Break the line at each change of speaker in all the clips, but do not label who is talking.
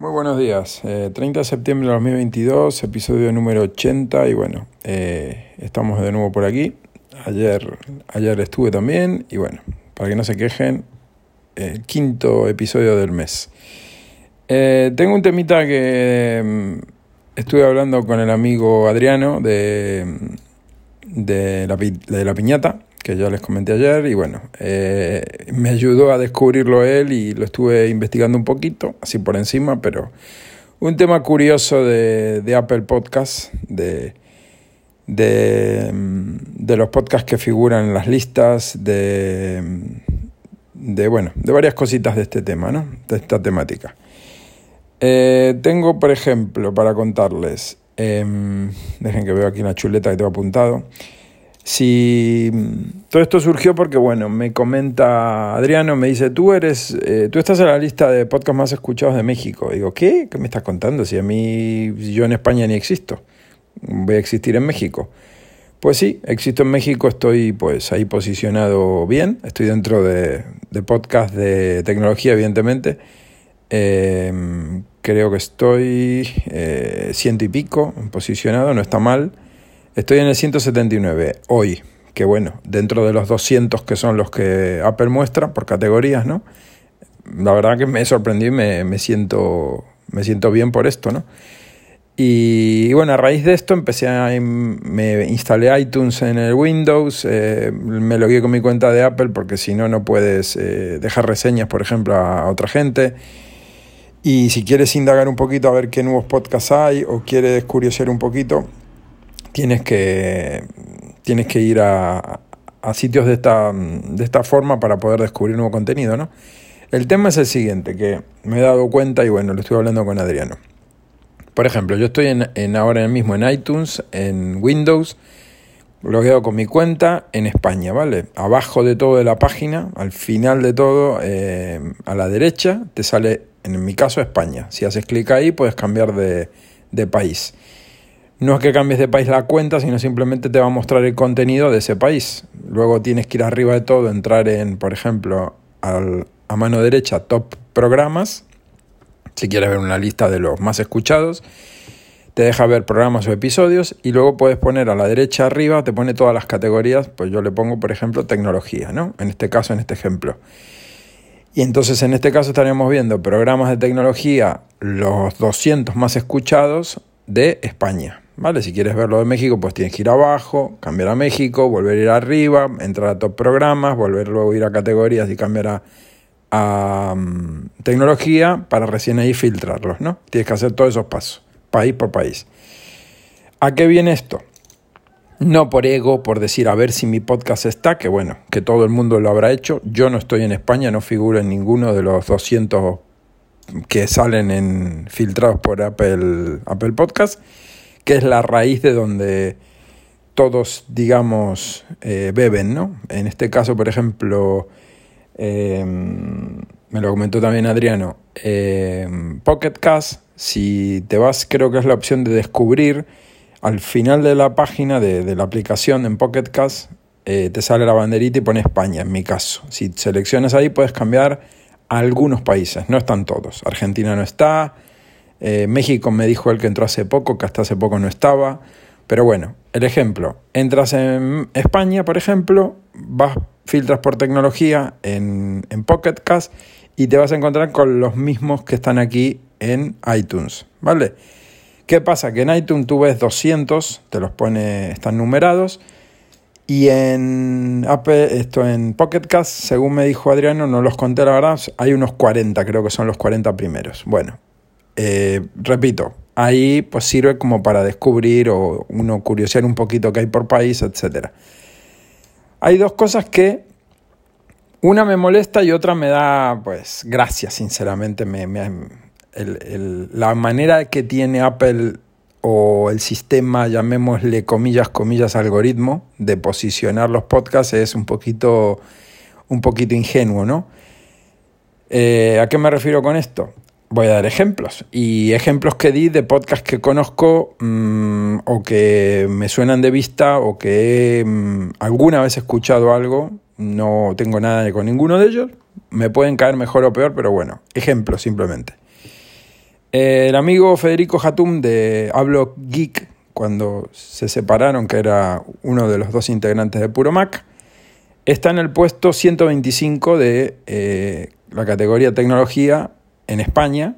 Muy buenos días. 30 eh, de septiembre de 2022, episodio número 80 y bueno, eh, estamos de nuevo por aquí. Ayer, ayer estuve también y bueno, para que no se quejen, el quinto episodio del mes. Eh, tengo un temita que mm, estuve hablando con el amigo Adriano de, de, la, de la piñata que ya les comenté ayer y bueno, eh, me ayudó a descubrirlo él y lo estuve investigando un poquito, así por encima, pero un tema curioso de, de Apple Podcast, de, de, de, los podcasts que figuran en las listas, de, de, bueno, de varias cositas de este tema, ¿no? De esta temática. Eh, tengo, por ejemplo, para contarles, em, dejen que veo aquí una chuleta que tengo apuntado. Si todo esto surgió porque, bueno, me comenta Adriano, me dice, tú eres, eh, tú estás en la lista de podcasts más escuchados de México. Digo, ¿qué? ¿Qué me estás contando? Si a mí, yo en España ni existo, voy a existir en México. Pues sí, existo en México, estoy pues ahí posicionado bien, estoy dentro de, de podcast de tecnología, evidentemente. Em, creo que estoy eh, ciento y pico posicionado, no está mal. Estoy en el 179 hoy, que bueno, dentro de los 200 que son los que Apple muestra por categorías, ¿no? La verdad que me sorprendí y me, siento, me siento bien por esto, ¿no? Y, bueno, a raíz de esto empecé a, me instalé iTunes en el Windows, eh, me logué con mi cuenta de Apple porque si no, no puedes eh, dejar reseñas, por ejemplo, a, otra gente. Y si quieres indagar un poquito a ver qué nuevos podcasts hay o quieres curiosear un poquito, tienes que, tienes que ir a, a sitios de esta, de esta forma para poder descubrir nuevo contenido, ¿no? El tema es el siguiente, que me he dado cuenta y bueno, lo estoy hablando con Adriano. Por ejemplo, yo estoy en, en ahora mismo en iTunes, en Windows, logueado con mi cuenta en España, ¿vale? Abajo de todo de la página, al final de todo, eh, a la derecha, te sale, en mi caso, España. Si haces clic ahí, puedes cambiar de, de país. No es que cambies de país la cuenta, sino simplemente te va a mostrar el contenido de ese país. Luego tienes que ir arriba de todo, entrar en, por ejemplo, a mano derecha, top programas, si quieres ver una lista de los más escuchados. Te deja ver programas o episodios y luego puedes poner a la derecha arriba, te pone todas las categorías, pues yo le pongo, por ejemplo, tecnología, ¿no? En este caso, en este ejemplo. Y entonces en este caso estaríamos viendo programas de tecnología, los 200 más escuchados de España. ¿Vale? Si quieres verlo de México, pues tienes que ir abajo, cambiar a México, volver a ir arriba, entrar a top programas, volver luego a ir a categorías y cambiar a, mm, tecnología para recién ahí filtrarlos, ¿no? Tienes que hacer todos esos pasos, país por país. ¿A qué viene esto? No por ego, por decir a ver si mi podcast está, que bueno, que todo el mundo lo habrá hecho. Yo no estoy en España, no figuro en ninguno de los 200 que salen en filtrados por Apple, Apple Podcast que es la raíz de donde todos, digamos, eh, beben, ¿no? En este caso, por ejemplo, em, me lo comentó también Adriano, em, Pocket Cast, si te vas, creo que es la opción de descubrir, al final de la página de, la aplicación en Pocket Cast, eh, te sale la banderita y pone España, en mi caso. Si seleccionas ahí, puedes cambiar algunos países, no están todos. Argentina no está, eh, México me dijo él que entró hace poco, que hasta hace poco no estaba. Pero bueno, el ejemplo, entras en España, por ejemplo, vas, filtras por tecnología en, en Pocket Cast y te vas a encontrar con los mismos que están aquí en iTunes, ¿vale? ¿Qué pasa? Que en iTunes tú ves 200, te los pone, están numerados, y en Apple, esto en Pocket Cast, según me dijo Adriano, no los conté la verdad, hay unos 40, creo que son los 40 primeros. Bueno, eh, repito, ahí pues sirve como para descubrir o uno curiosear un poquito qué hay por país, etc. Hay dos cosas que una me molesta y otra me da pues gracias, sinceramente. Me, la manera que tiene Apple o el sistema, llamémosle comillas, comillas, algoritmo de posicionar los podcasts es un poquito, un poquito ingenuo, ¿no? Eh, ¿A qué me refiero con esto? Voy a dar ejemplos. Y ejemplos que di de podcasts que conozco mm, o que me suenan de vista o que mm, alguna vez he escuchado algo. No tengo nada con ninguno de ellos. Me pueden caer mejor o peor, pero bueno, ejemplos simplemente. El amigo Federico Hatum de Hablo Geek, cuando se separaron, que era uno de los dos integrantes de Puro Mac, está en el puesto 125 de eh, la categoría tecnología en España.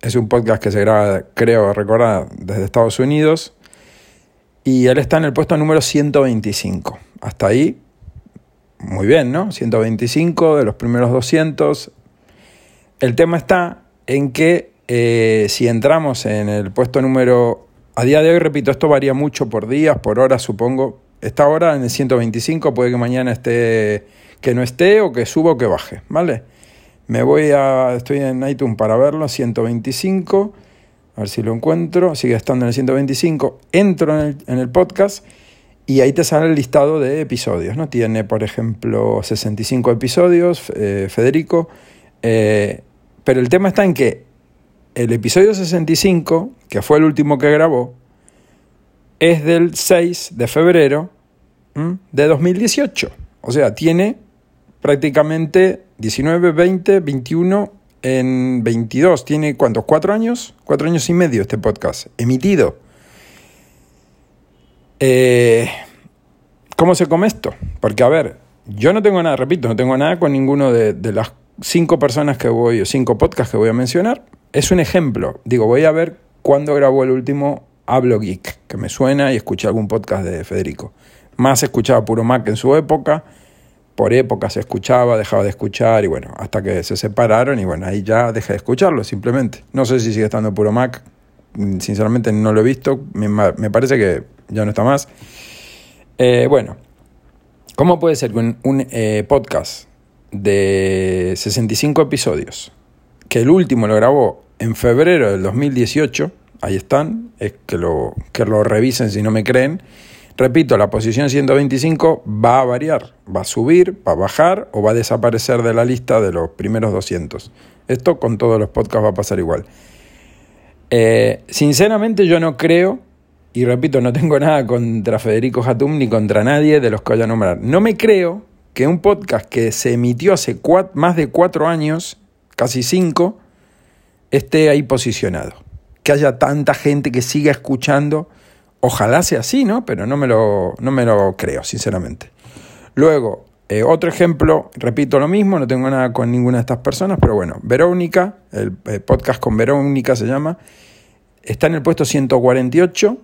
Es un podcast que se graba, creo recordar, desde Estados Unidos. Y él está en el puesto número 125. Hasta ahí, muy bien, ¿no? 125 de los primeros 200. El tema está en que eh, si entramos en el puesto número... A día de hoy, repito, esto varía mucho por días, por horas, supongo. Está ahora en el 125, puede que mañana esté, que no esté o que suba o que baje, ¿vale? Me voy a, estoy en iTunes para verlo, 125, a ver si lo encuentro, sigue estando en el 125, entro en el, podcast y ahí te sale el listado de episodios, ¿no? Tiene, por ejemplo, 65 episodios, eh, Federico, eh, pero el tema está en que el episodio 65, que fue el último que grabó, es del 6 de febrero de 2018. O sea, tiene prácticamente 19, 20, 21 en 22. Tiene cuántos? ¿Cuatro años? Cuatro años y medio este podcast emitido. Eh, ¿Cómo se come esto? Porque, a ver, yo no tengo nada, repito, no tengo nada con ninguno de, de las cinco personas que voy, o cinco podcasts que voy a mencionar. Es un ejemplo. Digo, voy a ver cuándo grabó el último Hablo Geek, que me suena y escuché algún podcast de Federico. Más escuchaba Puro Mac en su época por época se escuchaba, dejaba de escuchar y bueno, hasta que se separaron y bueno, ahí ya dejé de escucharlo simplemente. No sé si sigue estando puro Mac, mm, sinceramente no lo he visto, me, parece que ya no está más. Eh, bueno, ¿cómo puede ser que un, un eh, podcast de 65 episodios, que el último lo grabó en febrero del 2018, ahí están, es que lo, que lo revisen si no me creen, Repito, la posición 125 va a variar, va a subir, va a bajar o va a desaparecer de la lista de los primeros 200. Esto con todos los podcasts va a pasar igual. Eh, sinceramente yo no creo, y repito, no tengo nada contra Federico Hatum ni contra nadie de los que voy a nombrar. No me creo que un podcast que se emitió hace más de cuatro años, casi cinco, esté ahí posicionado. Que haya tanta gente que siga escuchando Ojalá sea así, ¿no? Pero no me lo, no me lo creo, sinceramente. Luego, eh, otro ejemplo, repito lo mismo, no tengo nada con ninguna de estas personas, pero bueno, Verónica, el, eh, podcast con Verónica se llama, está en el puesto 148.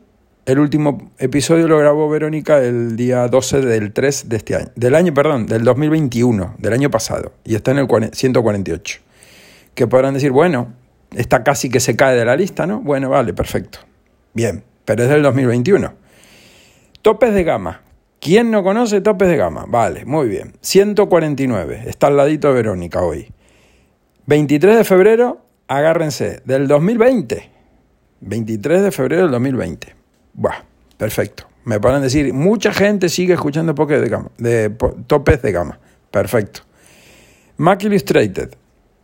El último episodio lo grabó Verónica el día 12 del 3 de este año, del año, perdón, del 2021, del año pasado, y está en el 148. Que podrán decir, bueno, está casi que se cae de la lista, ¿no? Bueno, vale, perfecto. Bien, pero es del 2021. Topes de gama. ¿Quién no conoce topes de gama? Vale, muy bien. 149. Está al ladito de Verónica hoy. 23 de febrero, agárrense, del 2020. 23 de febrero del 2020. Buah, perfecto. Me pueden decir, mucha gente sigue escuchando de gama, de topes de gama. Perfecto. Mac Illustrated.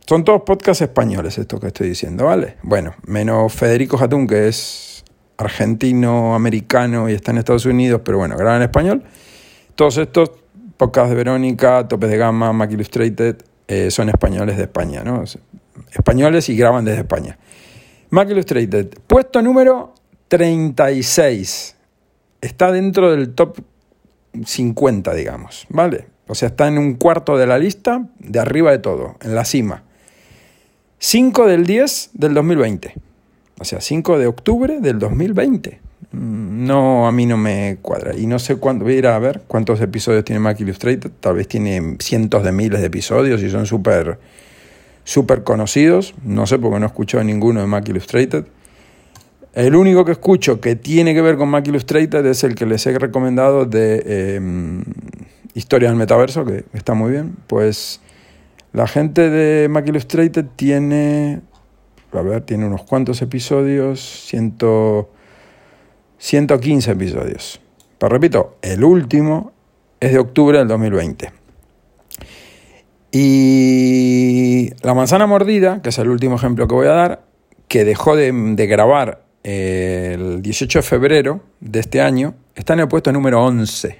Son todos podcasts españoles estos que estoy diciendo, ¿vale? Bueno, menos Federico Jatún, que es argentino, americano y está en Estados Unidos, pero bueno, graba en español. Todos estos podcasts de Verónica, Topes de Gama, Mac Illustrated, eh, son españoles de España, ¿no? Españoles y graban desde España. Mac Illustrated, puesto número 36. Está dentro del top 50, digamos, ¿vale? O sea, está en un cuarto de la lista, de arriba de todo, en la cima. 5 del 10 del 2020. O sea, 5 de octubre del 2020. Mm, no, a mí no me cuadra. Y no sé cuándo, voy a ir a ver cuántos episodios tiene Mac Illustrated. Tal vez tiene cientos de miles de episodios y son súper super conocidos. No sé porque no he escuchado ninguno de Mac Illustrated. El único que escucho que tiene que ver con Mac Illustrated es el que les he recomendado de em, Historia del Metaverso, que está muy bien. Pues la gente de Mac Illustrated tiene a ver, tiene unos cuantos episodios, 115 episodios. Pero repito, el último es de octubre del 2020. Y La manzana mordida, que es el último ejemplo que voy a dar, que dejó de, grabar el 18 de febrero de este año, está en el puesto número 11.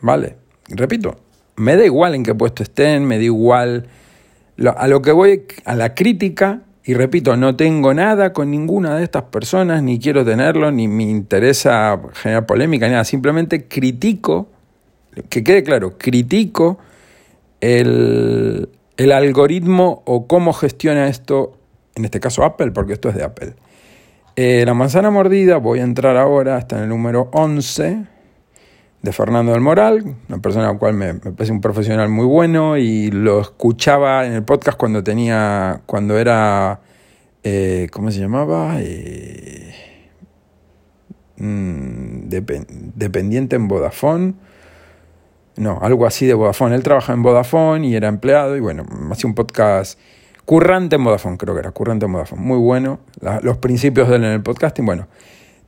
¿Vale? Repito, me da igual en qué puesto estén, me da igual. A lo que voy, a la crítica Y repito, no tengo nada con ninguna de estas personas, ni quiero tenerlo, ni me interesa generar polémica, ni nada. Simplemente critico, que quede claro, critico el, el algoritmo o cómo gestiona esto, en este caso Apple, porque esto es de Apple. Eh, la manzana mordida, voy a entrar ahora, está en el número 11 de Fernando del Moral, una persona a la cual me, parece un profesional muy bueno y lo escuchaba en el podcast cuando tenía, cuando era, eh, ¿cómo se llamaba? Eh, mm, dependiente en Vodafone. No, algo así de Vodafone. Él trabaja en Vodafone y era empleado y bueno, hacía un podcast Currante en Vodafone, creo que era, Currante en Vodafone. Muy bueno. los principios de él en el podcasting, bueno.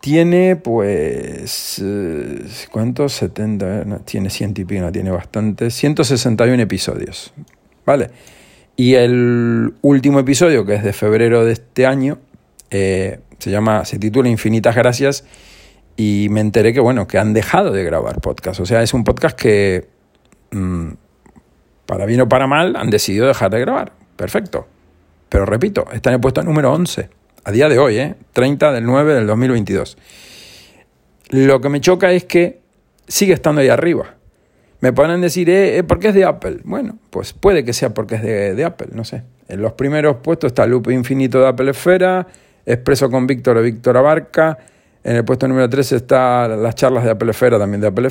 Tiene, pues, eh, ¿cuántos? 70, no, tiene ciento y pico, no tiene bastante. 161 episodios, ¿vale? Y el último episodio, que es de febrero de este año, eh, se llama, se titula Infinitas Gracias, y me enteré que, bueno, que han dejado de grabar podcast. O sea, es un podcast que, mm, para bien o para mal, han decidido dejar de grabar. Perfecto. Pero repito, está en el puesto número 11. A día de hoy, ¿eh? 30 del 9 del 2022. Lo que me choca es que sigue estando ahí arriba. Me pueden decir, eh, eh, ¿por qué es de Apple? Bueno, pues puede que sea porque es de, Apple, no sé. En los primeros puestos está Loop Infinito de Apple Esfera, Expreso con Víctor de Víctor Abarca. En el puesto número 3 está las charlas de Apple Esfera, también de Apple.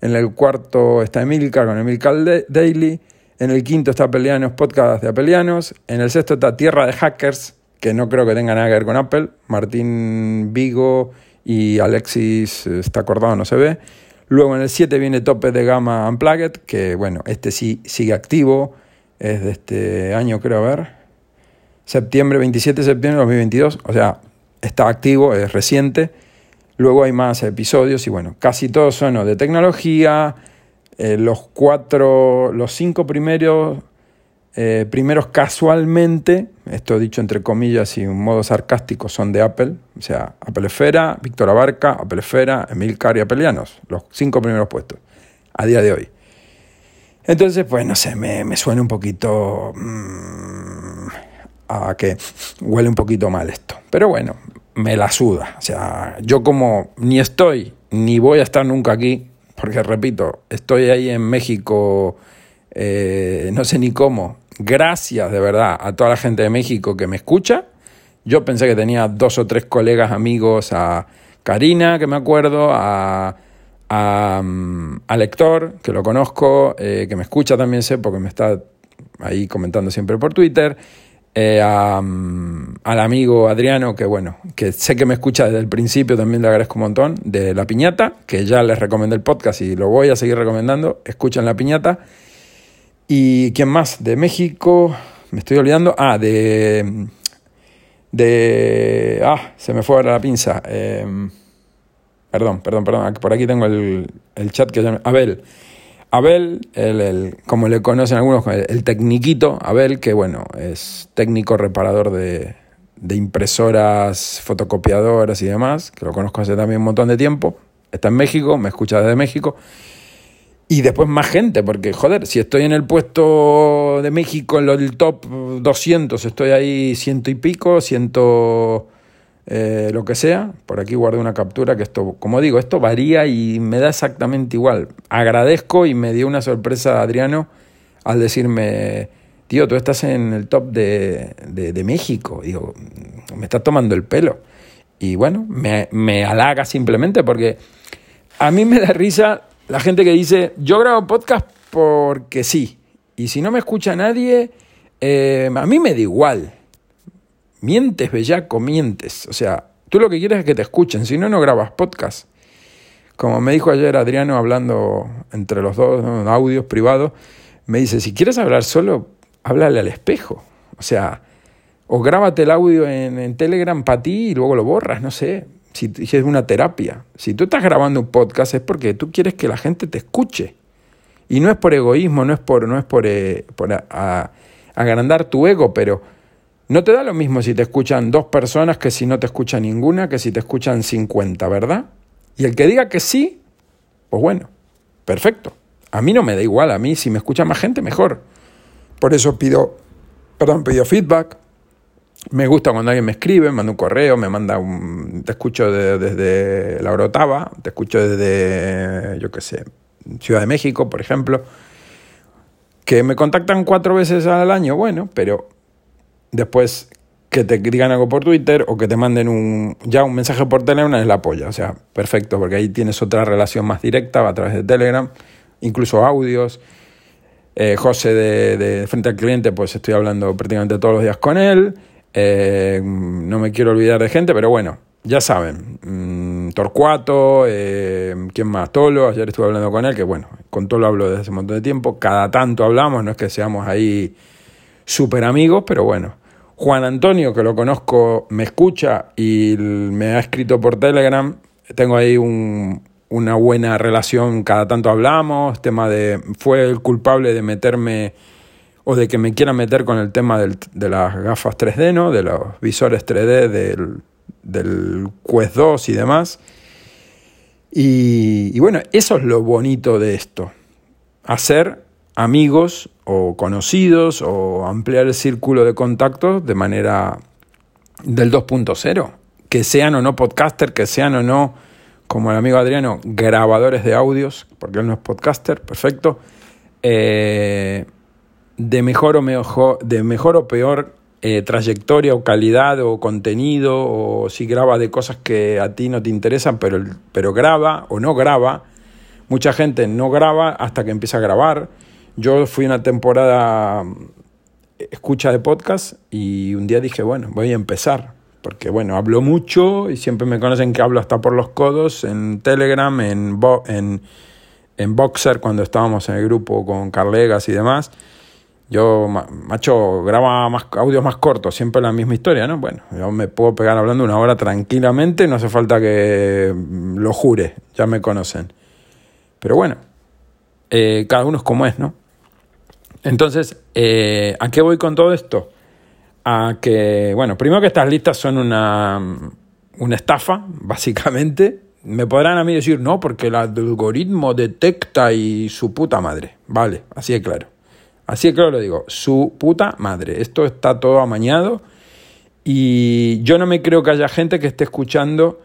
En el cuarto está Emilcar con Emilcar Daily. En el quinto está Apelianos, podcast de Apelianos. En el sexto está Tierra de Hackers, que no creo que tenga nada que ver con Apple. Martín Vigo y Alexis está acordado, no se ve. Luego en el 7 viene Tope de Gama Unplugged, que bueno, este sí sigue activo. Es de este año, creo, a ver. Septiembre, 27 de septiembre de 2022. O sea, está activo, es reciente. Luego hay más episodios y bueno, casi todos son de tecnología, eh, los cuatro, los cinco primeros, eh, primeros casualmente, esto dicho entre comillas y un modo sarcástico, son de Apple, o sea, Apple Esfera, Víctor Abarca, Apple Esfera, Emil y Apelianos, los cinco primeros puestos, a día de hoy. Entonces, pues no sé, me, me suena un poquito mmm, a que huele un poquito mal esto. Pero bueno, me la suda. O sea, yo como ni estoy ni voy a estar nunca aquí, porque repito, estoy ahí en México, eh, no sé ni cómo. Gracias de verdad a toda la gente de México que me escucha. Yo pensé que tenía dos o tres colegas amigos, a Karina, que me acuerdo, a, a, mm, Lector, que lo conozco, eh, que me escucha también sé, porque me está ahí comentando siempre por Twitter. Eh, mm, al amigo Adriano, que bueno, que sé que me escucha desde el principio, también le agradezco un montón, de La Piñata, que ya les recomendé el podcast y lo voy a seguir recomendando, escuchan La Piñata. ¿Y quién más? De México, me estoy olvidando, ah, de... de ah, se me fue ahora la pinza. Em, perdón, perdón, perdón, por aquí tengo el, el chat que llama Abel. Abel, el, como le conocen algunos, el, el, tecniquito, Abel, que bueno, es técnico reparador de, de, impresoras, fotocopiadoras y demás, que lo conozco hace también un montón de tiempo. Está en México, me escucha desde México. Y después más gente, porque joder, si estoy en el puesto de México, en el top 200, estoy ahí ciento y pico, ciento eh, lo que sea. Por aquí guardé una captura que esto, como digo, esto varía y me da exactamente igual. Agradezco y me dio una sorpresa Adriano al decirme, tío, tú estás en el top de, de, México. Digo, me estás tomando el pelo. Y bueno, me, me halaga simplemente porque a mí me da risa la gente que dice, yo grabo podcast porque sí. Y si no me escucha nadie, eh, a mí me da igual. Mientes, bellaco, mientes. O sea, tú lo que quieres es que te escuchen, si no, no grabas podcast. Como me dijo ayer Adriano hablando entre los dos, audios privados, me dice, si quieres hablar solo, háblale al espejo. O sea, o grábate el audio en, Telegram para ti y luego lo borras, no sé. Si, es una terapia. Si tú estás grabando un podcast es porque tú quieres que la gente te escuche. Y no es por egoísmo, no es por, no es por, eh, por agrandar tu ego, pero no te da lo mismo si te escuchan dos personas que si no te escucha ninguna, que si te escuchan 50, ¿verdad? Y el que diga que sí, pues bueno, perfecto. A mí no me da igual, a mí si me escucha más gente, mejor. Por eso pido, perdón, pido feedback, Me gusta cuando alguien me escribe, me manda un correo, me manda un... Te escucho desde la Orotava, te escucho desde, yo qué sé, Ciudad de México, por ejemplo. Que me contactan cuatro veces al año, bueno, pero después que te digan algo por Twitter o que te manden un, ya un mensaje por Telegram es la polla. O sea, perfecto, porque ahí tienes otra relación más directa a través de Telegram, incluso audios. Eh, José de, Frente al Cliente, pues estoy hablando prácticamente todos los días con él. Eh, no me quiero olvidar de gente, pero bueno, ya saben. Mm, Torcuato, eh, ¿quién más? Tolo, ayer estuve hablando con él, que bueno, con Tolo hablo desde hace un montón de tiempo. Cada tanto hablamos, no es que seamos ahí súper amigos, pero bueno. Juan Antonio, que lo conozco, me escucha y me ha escrito por Telegram. Tengo ahí un, una buena relación, cada tanto hablamos, tema de, fue el culpable de meterme o de que me quiera meter con el tema de las gafas 3D, ¿no? De los visores 3D del, del Quest 2 y demás. Y, y bueno, eso es lo bonito de esto. Hacer amigos o conocidos o ampliar el círculo de contactos de manera del 2.0. Que sean o no podcaster, que sean o no como el amigo Adriano, grabadores de audios, porque él no es podcaster, perfecto, eh, de, mejor o mejor, de mejor o peor eh, trayectoria o calidad o contenido, o si graba de cosas que a ti no te interesan, pero, pero graba o no graba. Mucha gente no graba hasta que empieza a grabar. Yo fui una temporada escucha de podcast y un día dije, bueno, voy a empezar porque bueno, hablo mucho y siempre me conocen que hablo hasta por los codos en Telegram, en, en, en Boxer, cuando estábamos en el grupo con Carlegas y demás. Yo, macho, graba más, audios más cortos, siempre la misma historia, ¿no? Bueno, yo me puedo pegar hablando una hora tranquilamente, no hace falta que lo jure, ya me conocen. Pero bueno, eh, cada uno es como es, ¿no? Entonces, eh, ¿a qué voy con todo esto? a que, bueno, primero que estas listas son una, una estafa, básicamente. Me podrán a mí decir, no, porque el algoritmo detecta y su puta madre. Vale, así de claro. Así claro lo digo, su puta madre. Esto está todo amañado y yo no me creo que haya gente que esté escuchando,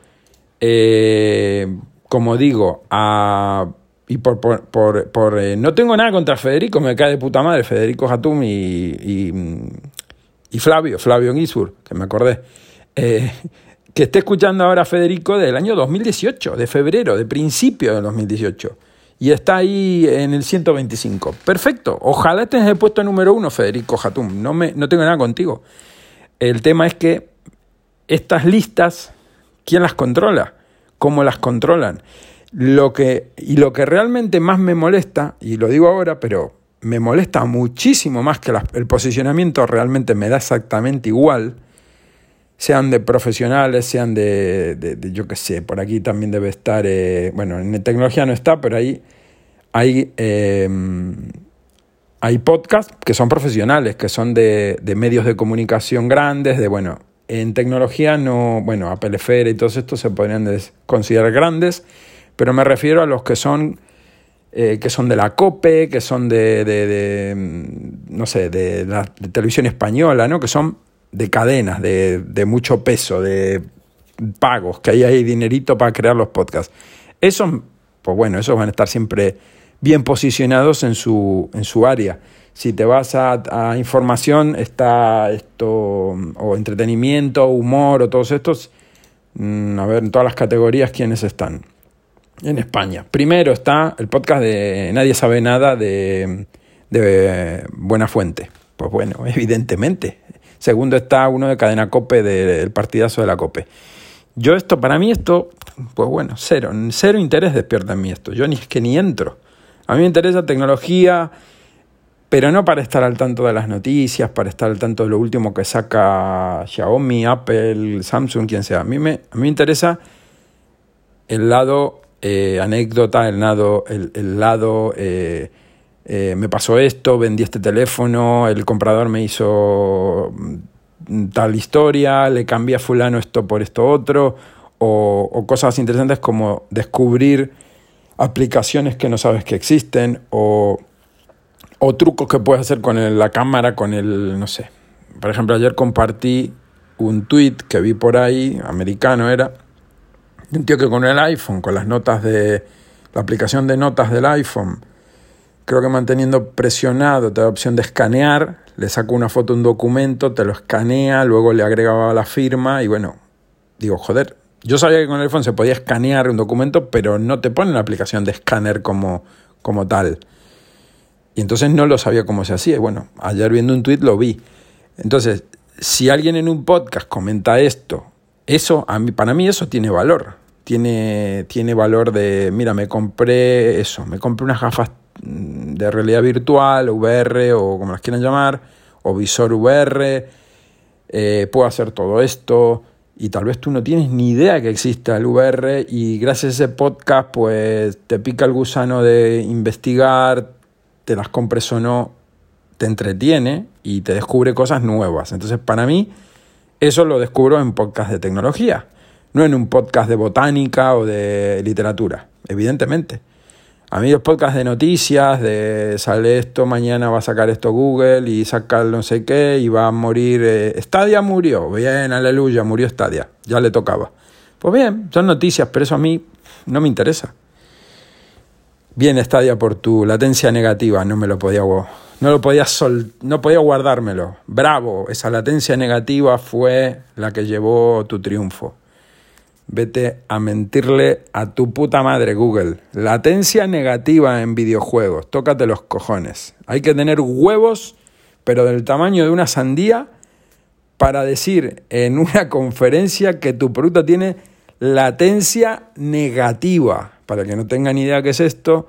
eh, como digo, a y por, por, por, eh, no tengo nada contra Federico, me cae de puta madre, Federico Jatum y, Flavio, Flavio Gisburg, que me acordé, eh, que esté escuchando ahora Federico del año 2018, de febrero, de principio del 2018. Y está ahí en el 125. Perfecto. Ojalá estés en el puesto número uno, Federico Jatum. No, me, no tengo nada contigo. El tema es que estas listas, ¿quién las controla? ¿Cómo las controlan? Lo que, y lo que realmente más me molesta, y lo digo ahora, pero me molesta muchísimo más que el posicionamiento realmente me da exactamente igual, sean de profesionales, sean de, yo qué sé, por aquí también debe estar, eh, bueno, en tecnología no está, pero ahí hay, em, hay podcasts que son profesionales, que son de, de, medios de comunicación grandes, de, bueno, en tecnología no, bueno, Apple Esfera y todos estos se podrían considerar grandes, pero me refiero a los que son eh, que son de la COPE, que son de, de, mm, no sé, de la televisión española, ¿no? que son de cadenas, de, de, mucho peso, de pagos, que ahí hay dinerito para crear los podcasts. Esos, pues bueno, esos van a estar siempre bien posicionados en su, en su área. Si te vas a, información, está esto, o entretenimiento, humor, o todos estos, mm, a ver, en todas las categorías, ¿quiénes están? en España. Primero está el podcast de Nadie sabe nada de, de Buena Fuente. Pues bueno, evidentemente. Segundo está uno de Cadena Cope del partidazo de la Cope. Yo esto, para mí esto, pues bueno, cero, cero interés despierta en mí esto. Yo ni es que ni entro. A mí me interesa tecnología, pero no para estar al tanto de las noticias, para estar al tanto de lo último que saca Xiaomi, Apple, Samsung, quien sea. A mí me, a mí me interesa el lado eh, anécdota, el lado, el, lado eh, eh, me pasó esto, vendí este teléfono, el comprador me hizo mm, tal historia, le cambié a fulano esto por esto otro, o, cosas interesantes como descubrir aplicaciones que no sabes que existen, o, o trucos que puedes hacer con la cámara, con el, no sé. Por ejemplo, ayer compartí un tweet que vi por ahí, americano era, de un tío que con el iPhone, con las notas de la aplicación de notas del iPhone, creo que manteniendo presionado, te da opción de escanear, le saco una foto un documento, te lo escanea, luego le agregaba la firma y bueno, digo, joder, yo sabía que con el iPhone se podía escanear un documento, pero no te pone la aplicación de escáner como, como tal. Y entonces no lo sabía cómo se hacía. Y bueno, ayer viendo un tweet lo vi. Entonces, si alguien en un podcast comenta esto, eso, a mí, para mí eso tiene valor. Tiene, tiene valor de, mira, me compré eso, me compré unas gafas de realidad virtual, VR o como las quieran llamar, o visor VR, eh, puedo hacer todo esto y tal vez tú no tienes ni idea que exista el VR y gracias a ese podcast pues te pica el gusano de investigar, te las compres o no, te entretiene y te descubre cosas nuevas. Entonces, para mí, eso lo descubro en podcast de tecnología, no en un podcast de botánica o de literatura, evidentemente. A mí los podcasts de noticias, de sale esto, mañana va a sacar esto Google y saca no sé qué y va a morir. Eh, Stadia murió, bien, aleluya, murió Stadia, ya le tocaba. Pues bien, son noticias, pero eso a mí no me interesa. Bien, Stadia, por tu latencia negativa, no me lo podía, no lo podía, sol, no podía guardármelo. Bravo, esa latencia negativa fue la que llevó tu triunfo. Vete a mentirle a tu puta madre, Google. Latencia negativa en videojuegos. Tócate los cojones. Hay que tener huevos, pero del tamaño de una sandía, para decir en una conferencia que tu producto tiene latencia negativa. Para que no tengan idea qué es esto,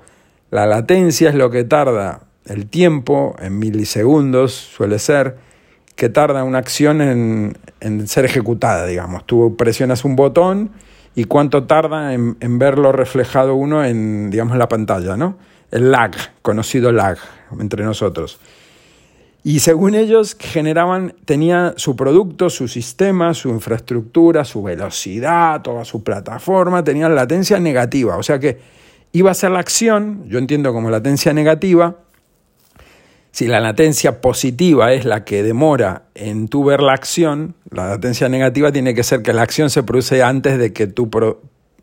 la latencia es lo que tarda el tiempo, en milisegundos suele ser, que tarda una acción en, ser ejecutada, digamos. Tú presionas un botón y cuánto tarda en, verlo reflejado uno en, digamos, la pantalla, ¿no? El lag, conocido lag entre nosotros. Y según ellos generaban, tenía su producto, su sistema, su infraestructura, su velocidad, toda su plataforma, tenía latencia negativa. O sea que iba a ser la acción, yo entiendo como latencia negativa, si la latencia positiva es la que demora en tu ver la acción, la latencia negativa tiene que ser que la acción se produce antes de que tú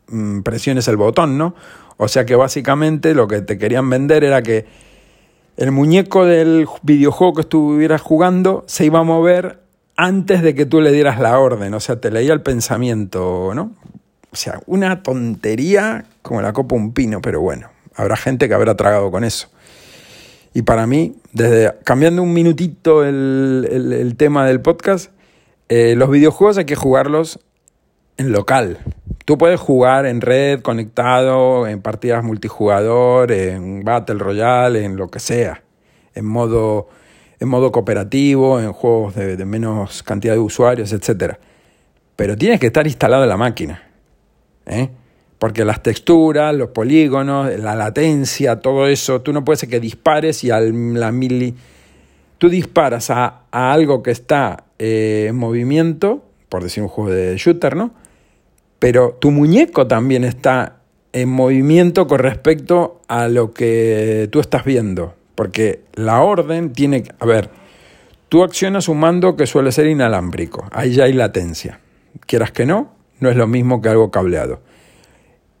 mm, presiones el botón, ¿no? O sea que básicamente lo que te querían vender era que el muñeco del videojuego que estuvieras jugando se iba a mover antes de que tú le dieras la orden, o sea, te leía el pensamiento, ¿no? O sea, una tontería como la copa un pino, pero bueno, habrá gente que habrá tragado con eso. Y para mí, desde cambiando un minutito el, tema del podcast, eh, los videojuegos hay que jugarlos en local. Tú puedes jugar en red, conectado, en partidas multijugador, en Battle Royale, en lo que sea, en modo, en modo cooperativo, en juegos de, de menos cantidad de usuarios, etc. Pero tienes que estar instalado en la máquina. ¿eh? Porque las texturas, los polígonos, la latencia, todo eso, tú no puedes ser que dispares y al la mili... Tú disparas a, algo que está eh, en movimiento, por decir un juego de shooter, ¿no? Pero tu muñeco también está en movimiento con respecto a lo que tú estás viendo. Porque la orden tiene que... A ver, tú accionas un mando que suele ser inalámbrico. Ahí ya hay latencia. Quieras que no, no es lo mismo que algo cableado.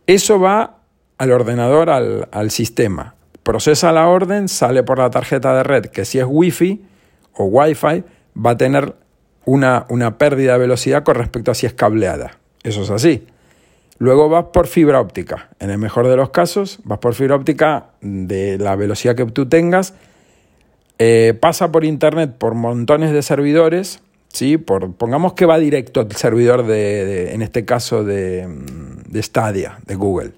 Eso va al ordenador, al, sistema. Procesa la orden, sale por la tarjeta de red, que si es Wi-Fi o Wi-Fi, va a tener una, una pérdida de velocidad con respecto a si es cableada. Eso es así. Luego vas por fibra óptica. En el mejor de los casos, vas por fibra óptica de la velocidad que tú tengas. Eh, pasa por internet por montones de servidores. ¿sí? Por, pongamos que va directo al servidor de en este caso de, de Stadia, de Google,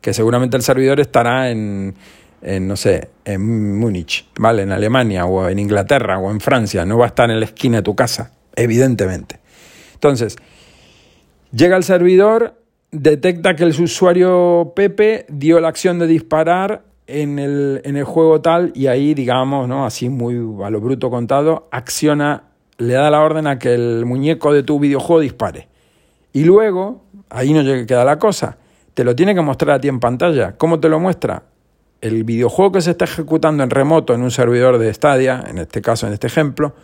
que seguramente el servidor estará en, no sé, en Múnich, ¿vale? En Alemania o en Inglaterra o en Francia, no va a estar en la esquina de tu casa, evidentemente. Entonces, llega al servidor, detecta que el usuario Pepe dio la acción de disparar en el, en el juego tal y ahí, digamos, ¿no? así muy a lo bruto contado, acciona, le da la orden a que el muñeco de tu videojuego dispare. Y luego, ahí no queda la cosa, te lo tiene que mostrar a ti en pantalla. ¿Cómo te lo muestra? El videojuego que se está ejecutando en remoto en un servidor de Stadia, en este caso, en este ejemplo,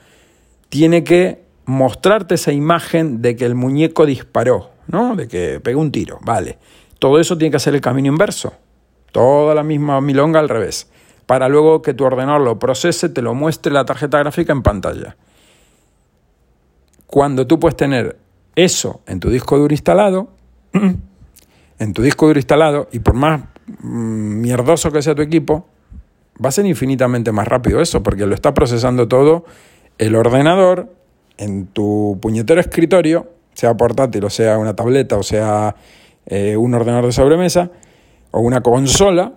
tiene que mostrarte esa imagen de que el muñeco disparó, ¿no? De que pegó un tiro, vale. Todo eso tiene que hacer el camino inverso. Toda la misma milonga al revés. Para luego que tu ordenador lo procese, te lo muestre la tarjeta gráfica en pantalla. Cuando tú puedes tener eso en tu disco duro instalado, en tu disco duro instalado, y por más mm, mierdoso que sea tu equipo, va a ser infinitamente más rápido eso, porque lo está procesando todo el ordenador en tu puñetero escritorio, sea portátil, o sea una tableta, o sea eh, un ordenador de sobremesa, o una consola,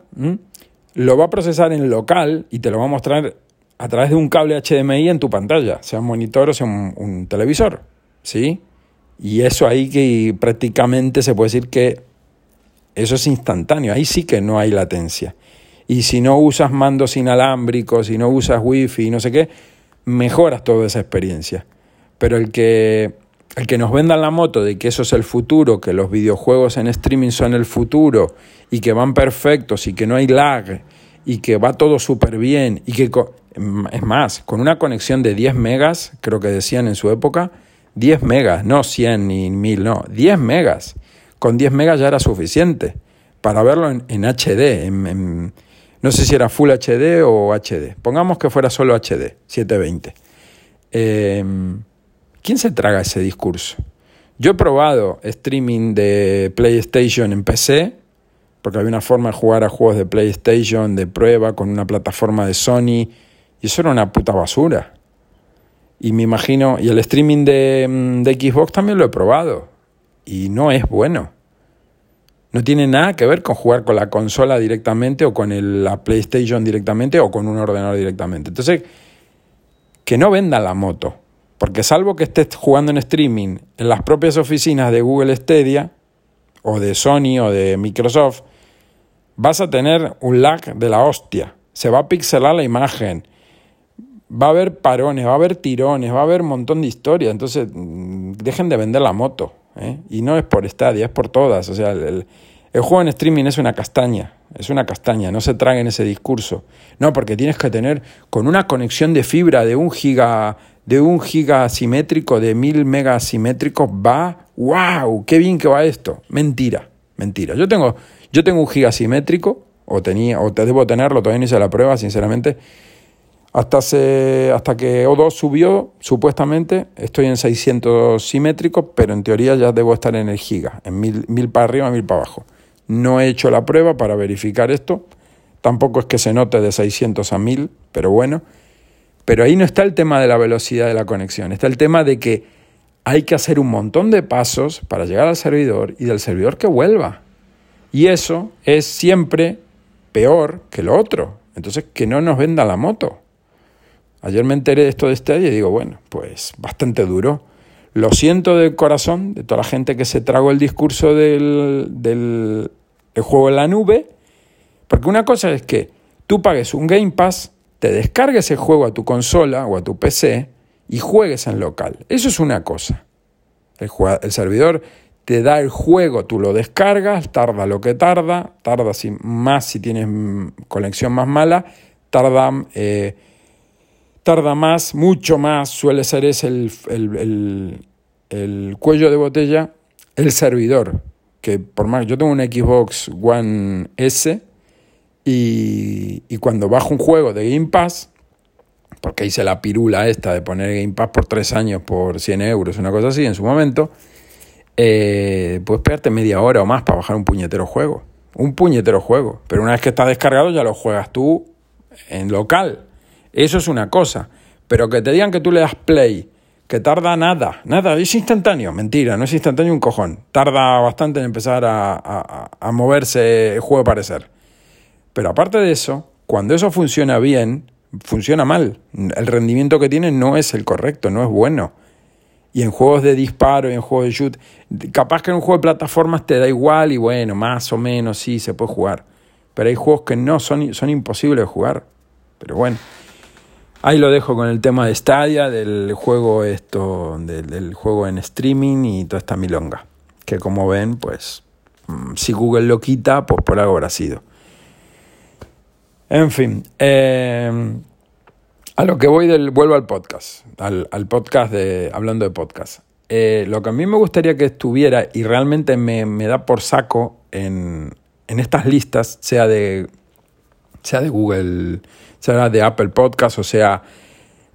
lo va a procesar en local y te lo va a mostrar a través de un cable HDMI en tu pantalla, sea un monitor o sea un, un televisor, ¿sí? Y eso ahí que prácticamente se puede decir que eso es instantáneo, ahí sí que no hay latencia. Y si no usas mandos inalámbricos, si no usas wifi, no sé qué, mejoras toda esa experiencia. Pero el que, el que nos vendan la moto de que eso es el futuro, que los videojuegos en streaming son el futuro y que van perfectos y que no hay lag y que va todo súper bien y que, es más, con una conexión de 10 megas, creo que decían en su época, 10 megas, no 100 ni 1000, no, 10 megas. Con 10 megas ya era suficiente para verlo en, HD, en, no sé si era Full HD o HD. Pongamos que fuera solo HD, 720. Em, ¿Quién se traga ese discurso? Yo he probado streaming de PlayStation en PC, porque había una forma de jugar a juegos de PlayStation de prueba con una plataforma de Sony, y eso era una puta basura. Y me imagino, y el streaming de, mm, de Xbox también lo he probado, y no es bueno. No tiene nada que ver con jugar con la consola directamente o con la PlayStation directamente o con un ordenador directamente. Entonces, que no venda la moto. Porque salvo que estés jugando en streaming en las propias oficinas de Google Stadia o de Sony o de Microsoft, vas a tener un lag de la hostia. Se va a pixelar la imagen. Va a haber parones, va a haber tirones, va a haber un montón de historias. Entonces, mm, dejen de vender la moto. ¿eh? Y no es por Stadia, es por todas. O sea, el, juego en streaming es una castaña, es una castaña, no se traguen ese discurso. No, porque tienes que tener con una conexión de fibra de un giga, de un giga simétrico, de mil megas simétricos, va, wow, qué bien que va esto. Mentira, mentira. Yo tengo, yo tengo un giga simétrico, o tenía, o te debo tenerlo, todavía no hice la prueba, sinceramente hasta, hasta que O2 subió, supuestamente, estoy en 600 simétricos, pero en teoría ya debo estar en el giga, en 1000, para arriba, 1000 para abajo. No he hecho la prueba para verificar esto, tampoco es que se note de 600 a 1000, pero bueno. Pero ahí no está el tema de la velocidad de la conexión, está el tema de que hay que hacer un montón de pasos para llegar al servidor y del servidor que vuelva. Y eso es siempre peor que lo otro. Entonces, que no nos venda la moto. Ayer me enteré de esto de este y digo, bueno, pues bastante duro. Lo siento de corazón de toda la gente que se tragó el discurso del, del, juego en la nube, porque una cosa es que tú pagues un Game Pass, te descargues el juego a tu consola o a tu PC y juegues en local. Eso es una cosa. El, el servidor te da el juego, tú lo descargas, tarda lo que tarda, tarda más si tienes conexión más mala, tarda... Eh, tarda más, mucho más, suele ser ese el, cuello de botella, el servidor, que por más, yo tengo un Xbox One S y, y cuando bajo un juego de Game Pass, porque hice la pirula esta de poner Game Pass por tres años por 100 euros, una cosa así en su momento, eh, puedes pegarte media hora o más para bajar un puñetero juego. Un puñetero juego. Pero una vez que está descargado ya lo juegas tú en local. Eso es una cosa. Pero que te digan que tú le das play, que tarda nada, nada, es instantáneo. Mentira, no es instantáneo un cojón. Tarda bastante en empezar a, a, moverse el juego de parecer. Pero aparte de eso, cuando eso funciona bien, funciona mal. El rendimiento que tiene no es el correcto, no es bueno. Y en juegos de disparo y en juegos de shoot, capaz que en un juego de plataformas te da igual y bueno, más o menos sí se puede jugar. Pero hay juegos que no, son, son imposibles de jugar. Pero bueno. Ahí lo dejo con el tema de Stadia, del juego esto, del, juego en streaming y toda esta milonga. Que como ven, pues mm, si Google lo quita, pues por algo habrá sido. En fin, eh, A lo que voy del, vuelvo al podcast, al, podcast de, hablando de podcast. Eh, lo que a mí me gustaría que estuviera y realmente me, da por saco en, estas listas, sea de, sea de Google, sea de Apple Podcast o sea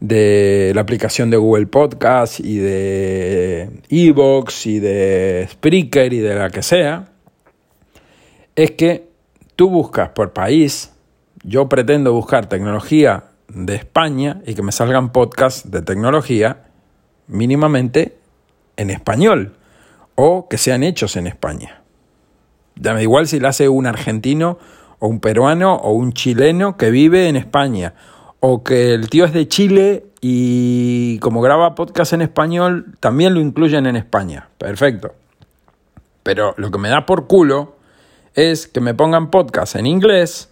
de la aplicación de Google Podcast y de Evox y de Spreaker y de la que sea, es que tú buscas por país, yo pretendo buscar tecnología de España y que me salgan podcasts de tecnología mínimamente en español o que sean hechos en España. Da igual si lo hace un argentino o un peruano o un chileno que vive en España o que el tío es de Chile y como graba podcast en español también lo incluyen en España. Perfecto. Pero lo que me da por culo es que me pongan podcasts en inglés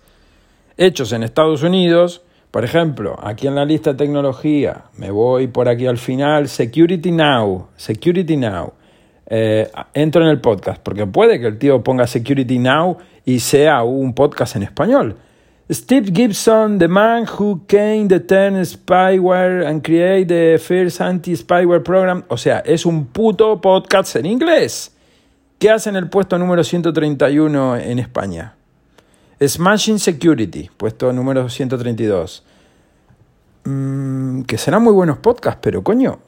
hechos en Estados Unidos por ejemplo, aquí en la lista de tecnología, me voy por aquí al final, Security Now, Security Now. Eh, entro en el podcast, porque puede que el tío ponga Security Now y sea un podcast en español. Steve Gibson, the man who came the turn spyware and create the first anti-spyware program. O sea, es un puto podcast en inglés. ¿Qué hace en el puesto número 131 en España? Smashing Security, puesto número 132. Mm, que serán muy buenos podcasts, pero coño,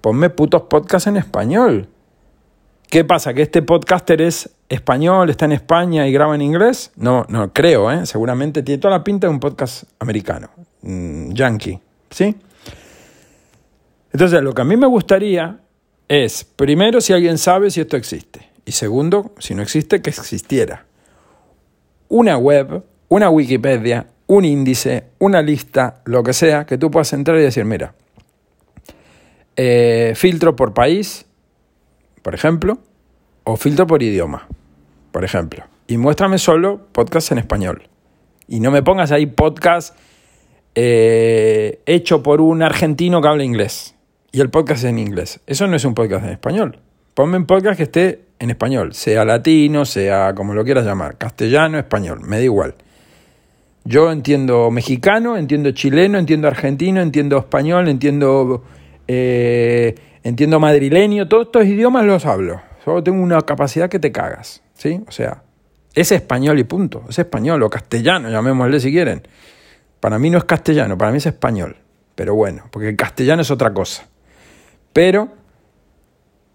ponme putos podcasts en español. ¿Qué pasa? ¿Que este podcaster es español, está en España y graba en inglés? No, no creo, ¿eh? Seguramente tiene toda la pinta de un podcast americano, mm, yankee, ¿sí? Entonces, lo que a mí me gustaría es, primero, si alguien sabe si esto existe. Y segundo, si no existe, que existiera una web, una Wikipedia, un índice, una lista, lo que sea, que tú puedas entrar y decir, mira, eh, filtro por país, por ejemplo, o filtro por idioma, por ejemplo. Y muéstrame solo podcast en español. Y no me pongas ahí podcast eh, hecho por un argentino que habla inglés. Y el podcast es en inglés. Eso no es un podcast en español. Ponme un podcast que esté en español, sea latino, sea como lo quieras llamar, castellano, español, me da igual. Yo entiendo mexicano, entiendo chileno, entiendo argentino, entiendo español, entiendo, eh, entiendo madrileño, todos estos idiomas los hablo. Solo tengo una capacidad que te cagas, ¿sí? O sea, es español y punto, es español o castellano, llamémosle si quieren. Para mí no es castellano, para mí es español. Pero bueno, porque el castellano es otra cosa. Pero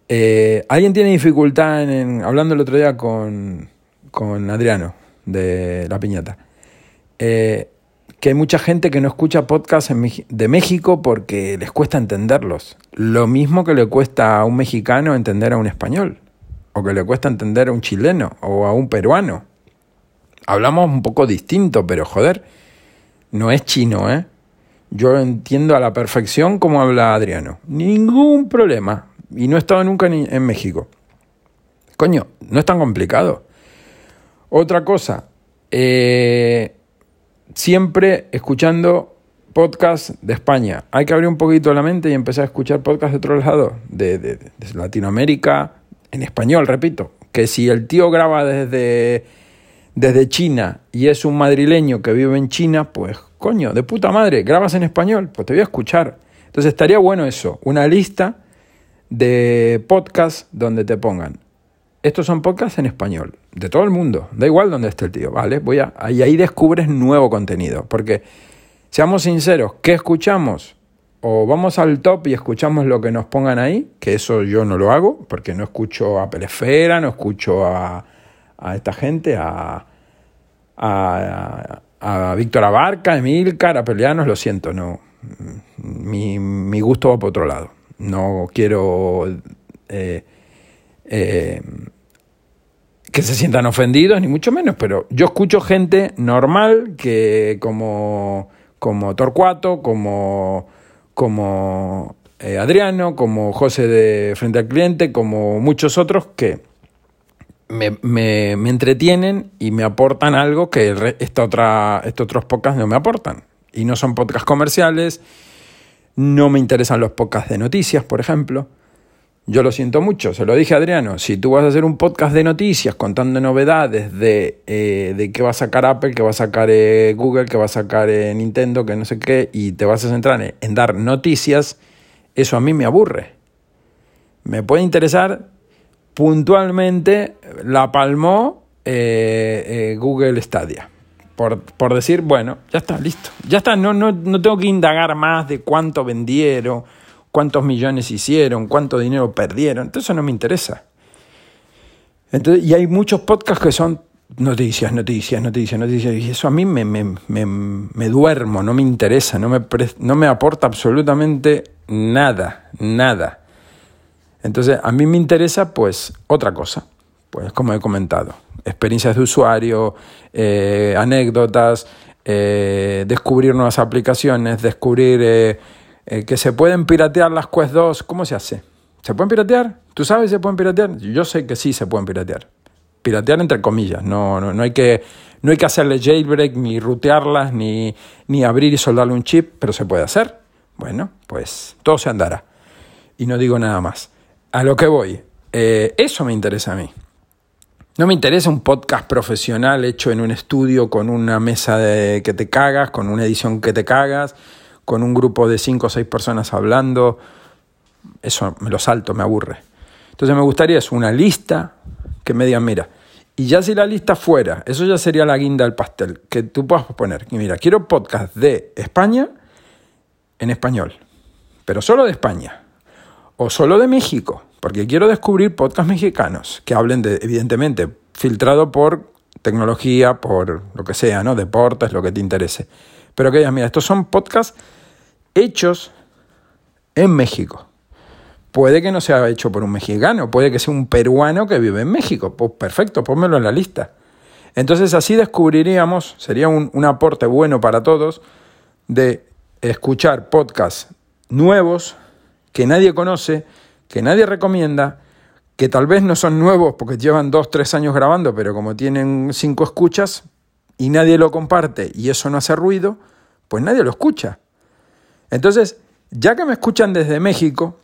eh, ¿Alguien tiene dificultad en, hablando el otro día con, Adriano de La Piñata? Eh, que hay mucha gente que no escucha podcasts de México porque les cuesta entenderlos. Lo mismo que le cuesta a un mexicano entender a un español, o que le cuesta entender a un chileno o a un peruano. Hablamos un poco distinto, pero joder, no es chino, ¿eh? Yo entiendo a la perfección cómo habla Adriano. Ningún problema. Y no he estado nunca en México. Coño, no es tan complicado. Otra cosa, eh, siempre escuchando podcast de España. Hay que abrir un poquito la mente y empezar a escuchar podcast de otro lado, de, de, Latinoamérica, en español, repito. Que si el tío graba desde, desde China y es un madrileño que vive en China, pues coño, de puta madre, grabas en español, pues te voy a escuchar. Entonces estaría bueno eso, una lista de podcast donde te pongan. Estos son podcasts en español, de todo el mundo, da igual donde esté el tío, ¿vale? Voy a, y ahí descubres nuevo contenido, porque seamos sinceros, ¿qué escuchamos? O vamos al top y escuchamos lo que nos pongan ahí, que eso yo no lo hago, porque no escucho a Pelefera, no escucho a, esta gente, a, a, a Víctor Abarca, a Emilcar, a Peleanos, lo siento, no. Mi, mi gusto va por otro lado. No quiero eh, eh, que se sientan ofendidos, ni mucho menos, pero yo escucho gente normal que como, como Torcuato, como, como eh, Adriano, como José de Frente al Cliente, como muchos otros que me, me, me entretienen y me aportan algo que esta otra, estos otros podcasts no me aportan. Y no son podcasts comerciales no me interesan los podcasts de noticias, por ejemplo. Yo lo siento mucho, se lo dije a Adriano, si tú vas a hacer un podcast de noticias contando novedades de, eh, de qué va a sacar Apple, qué va a sacar eh, Google, qué va a sacar eh, Nintendo, que no sé qué, y te vas a centrar en, dar noticias, eso a mí me aburre. Me puede interesar puntualmente, la palmó Google Stadia. Por, por, decir, bueno, ya está, listo. Ya está, no, no, no tengo que indagar más de cuánto vendieron cuántos millones hicieron, cuánto dinero perdieron, entonces eso no me interesa. Entonces, y hay muchos podcasts que son noticias, noticias, noticias, noticias, y eso a mí me, me, me, me duermo, no me interesa, no me, no me aporta absolutamente nada, nada. Entonces, a mí me interesa pues otra cosa, pues como he comentado, experiencias de usuario, eh, anécdotas, eh, descubrir nuevas aplicaciones, descubrir... Eh, eh, que se pueden piratear las Quest 2, ¿cómo se hace? ¿Se pueden piratear? ¿Tú sabes si se pueden piratear? Yo sé que sí se pueden piratear. Piratear entre comillas, no, no, no, hay, que, no hay que hacerle jailbreak, ni rutearlas, ni, ni abrir y soldarle un chip, pero se puede hacer. Bueno, pues todo se andará. Y no digo nada más. A lo que voy, eh, eso me interesa a mí. No me interesa un podcast profesional hecho en un estudio con una mesa de que te cagas, con una edición que te cagas con un grupo de cinco o seis personas hablando, eso me lo salto, me aburre. Entonces me gustaría es una lista que me digan, mira, y ya si la lista fuera, eso ya sería la guinda del pastel, que tú puedas poner, y mira, quiero podcast de España en español, pero solo de España, o solo de México, porque quiero descubrir podcasts mexicanos que hablen de, evidentemente, filtrado por tecnología, por lo que sea, ¿no? Deportes, lo que te interese. Pero que digas, mira, estos son podcasts hechos en México. Puede que no sea hecho por un mexicano, puede que sea un peruano que vive en México. Pues perfecto, pónmelo en la lista. Entonces así descubriríamos, sería un, un aporte bueno para todos, de escuchar podcasts nuevos que nadie conoce, que nadie recomienda, que tal vez no son nuevos porque llevan dos, tres años grabando, pero como tienen cinco escuchas y nadie lo comparte y eso no hace ruido, pues nadie lo escucha. Entonces, ya que me escuchan desde México,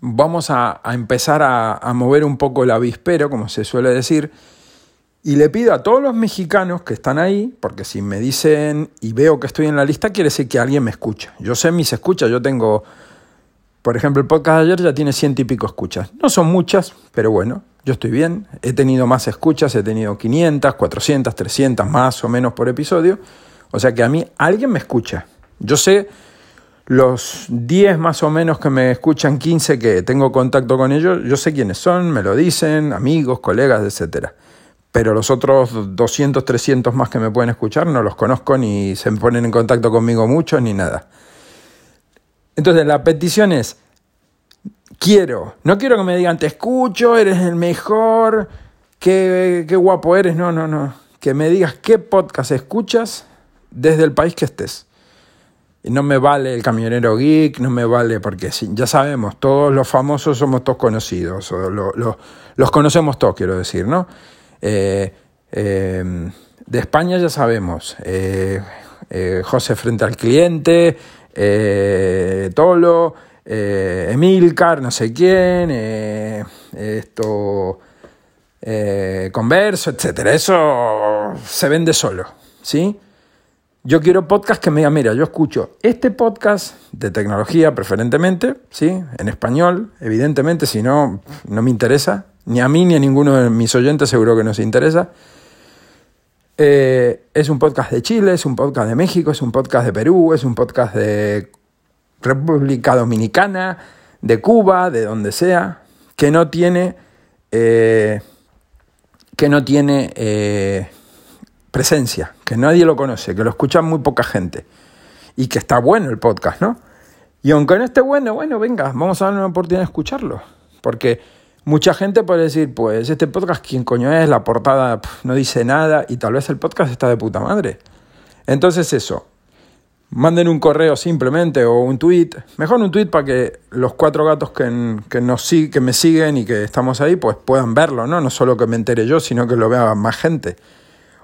vamos a, empezar a, mover un poco el avispero, como se suele decir, y le pido a todos los mexicanos que están ahí, porque si me dicen y veo que estoy en la lista, quiere decir que alguien me escucha. Yo sé mis escuchas, yo tengo, por ejemplo, el podcast de ayer ya tiene ciento y pico escuchas. No son muchas, pero bueno, yo estoy bien. He tenido más escuchas, he tenido 500, 400, 300 más o menos por episodio. O sea que a mí alguien me escucha. Yo sé los 10 más o menos que me escuchan, 15 que tengo contacto con ellos, yo sé quiénes son, me lo dicen, amigos, colegas, etc. Pero los otros 200, 300 más que me pueden escuchar no los conozco ni se ponen en contacto conmigo mucho ni nada. Entonces la petición es, quiero, no quiero que me digan te escucho, eres el mejor, qué, qué guapo eres, no, no, no. Que me digas qué podcast escuchas desde el país que estés. Y no me vale el camionero geek, no me vale, porque ya sabemos, todos los famosos somos todos conocidos, los conocemos todos, quiero decir, ¿no? Eh, eh, de España ya sabemos, eh, José frente al cliente, Tolo, Emilcar, no sé quién, esto, Converso, etcétera. Eso se vende solo, ¿sí? Yo quiero podcast que me digan, mira, yo escucho este podcast de tecnología preferentemente, ¿sí? En español, evidentemente, si no, no me interesa. Ni a mí ni a ninguno de mis oyentes seguro que nos interesa. Eh, es un podcast de Chile, es un podcast de México, es un podcast de Perú, es un podcast de República Dominicana, de Cuba, de donde sea, que no tiene, eh, que no tiene eh, presencia, que nadie lo conoce, que lo escucha muy poca gente y que está bueno el podcast, ¿no? Y aunque no esté bueno, bueno, venga, vamos a darle una oportunidad de escucharlo, porque mucha gente puede decir, pues este podcast, ¿quién coño es? La portada no dice nada y tal vez el podcast está de puta madre. Entonces eso, manden un correo simplemente o un tweet, mejor un tweet para que los cuatro gatos que, que, que me siguen y que estamos ahí, pues puedan verlo, ¿no? No solo que me entere yo, sino que lo vea más gente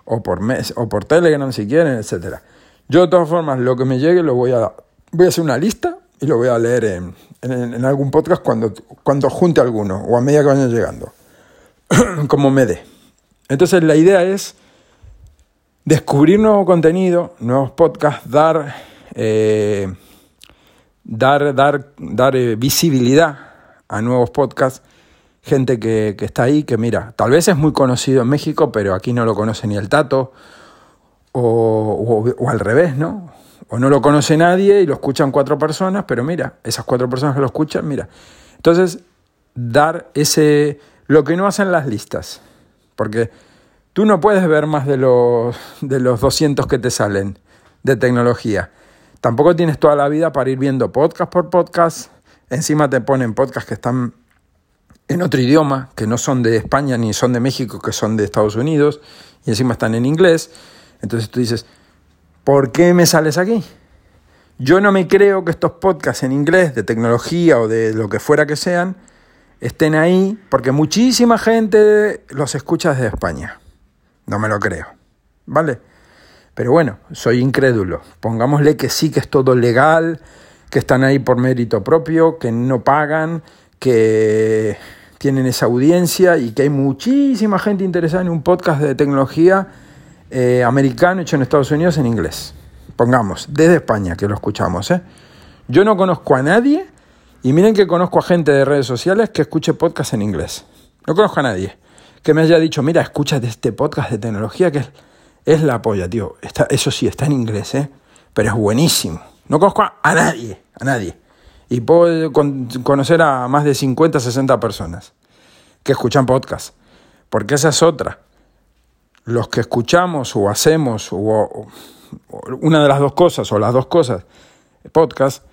o por, mes, o por Telegram si quieren, etc. Yo de todas formas lo que me llegue lo voy a, voy a hacer una lista y lo voy a leer en, algún podcast cuando, cuando junte alguno o a medida que vayan llegando, como me dé. Entonces la idea es descubrir nuevo contenido, nuevos podcasts, dar, eh, dar, dar, dar eh, visibilidad a nuevos podcasts, gente que, que, está ahí, que mira, tal vez es muy conocido en México, pero aquí no lo conoce ni el Tato, o, o al revés, ¿no? O no lo conoce nadie y lo escuchan cuatro personas, pero mira, esas cuatro personas que lo escuchan, mira. Entonces, dar ese, lo que no hacen las listas, porque tú no puedes ver más de los, de los 200 que te salen de tecnología. Tampoco tienes toda la vida para ir viendo podcast por podcast. Encima te ponen podcasts que están en otro idioma, que no son de España ni son de México, que son de Estados Unidos, y encima están en inglés. Entonces tú dices, ¿por qué me sales aquí? Yo no me creo que estos podcasts en inglés de tecnología o de lo que fuera que sean estén ahí porque muchísima gente los escucha desde España. No me lo creo. ¿Vale? Pero bueno, soy incrédulo. Pongámosle que sí que es todo legal, que están ahí por mérito propio, que no pagan, que tienen esa audiencia y que hay muchísima gente interesada en un podcast de tecnología eh, americano hecho en Estados Unidos en inglés. Pongamos, desde España que lo escuchamos. ¿eh? Yo no conozco a nadie, y miren que conozco a gente de redes sociales que escuche podcast en inglés. No conozco a nadie que me haya dicho, mira, escucha este podcast de tecnología que es, la polla, tío. Está, eso sí, está en inglés, ¿eh? pero es buenísimo. No conozco a, nadie, a nadie. Y puedo conocer a más de 50, 60 personas que escuchan podcast. Porque esa es otra los que escuchamos o hacemos o, una de las dos cosas o las dos cosas, podcast,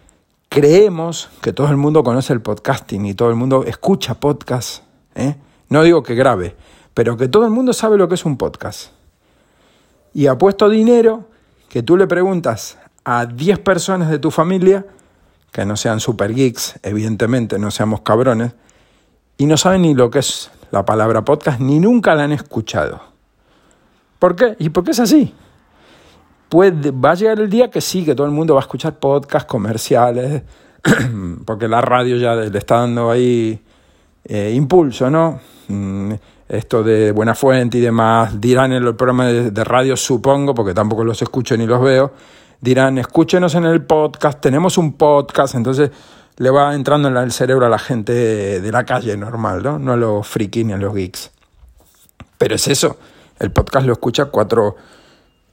creemos que todo el mundo conoce el podcasting y todo el mundo escucha podcast. ¿eh? No digo que grabe, pero que todo el mundo sabe lo que es un podcast. Y apuesto dinero que tú le preguntas a 10 personas de tu familia, que no sean super geeks, evidentemente, no seamos cabrones, y no saben ni lo que es la palabra podcast, ni nunca la han escuchado. ¿Por qué? ¿Y por qué es así? Pues va a llegar el día que sí, que todo el mundo va a escuchar podcasts comerciales, porque la radio ya le está dando ahí eh, impulso, ¿no? Mm, esto de Buena Fuente y demás, dirán en el programa de, radio, supongo, porque tampoco los escucho ni los veo, dirán, escúchenos en el podcast, tenemos un podcast, entonces le va entrando en el cerebro a la gente de la calle normal, ¿no? No a los frikis ni a los geeks. Pero es eso, el podcast lo escucha cuatro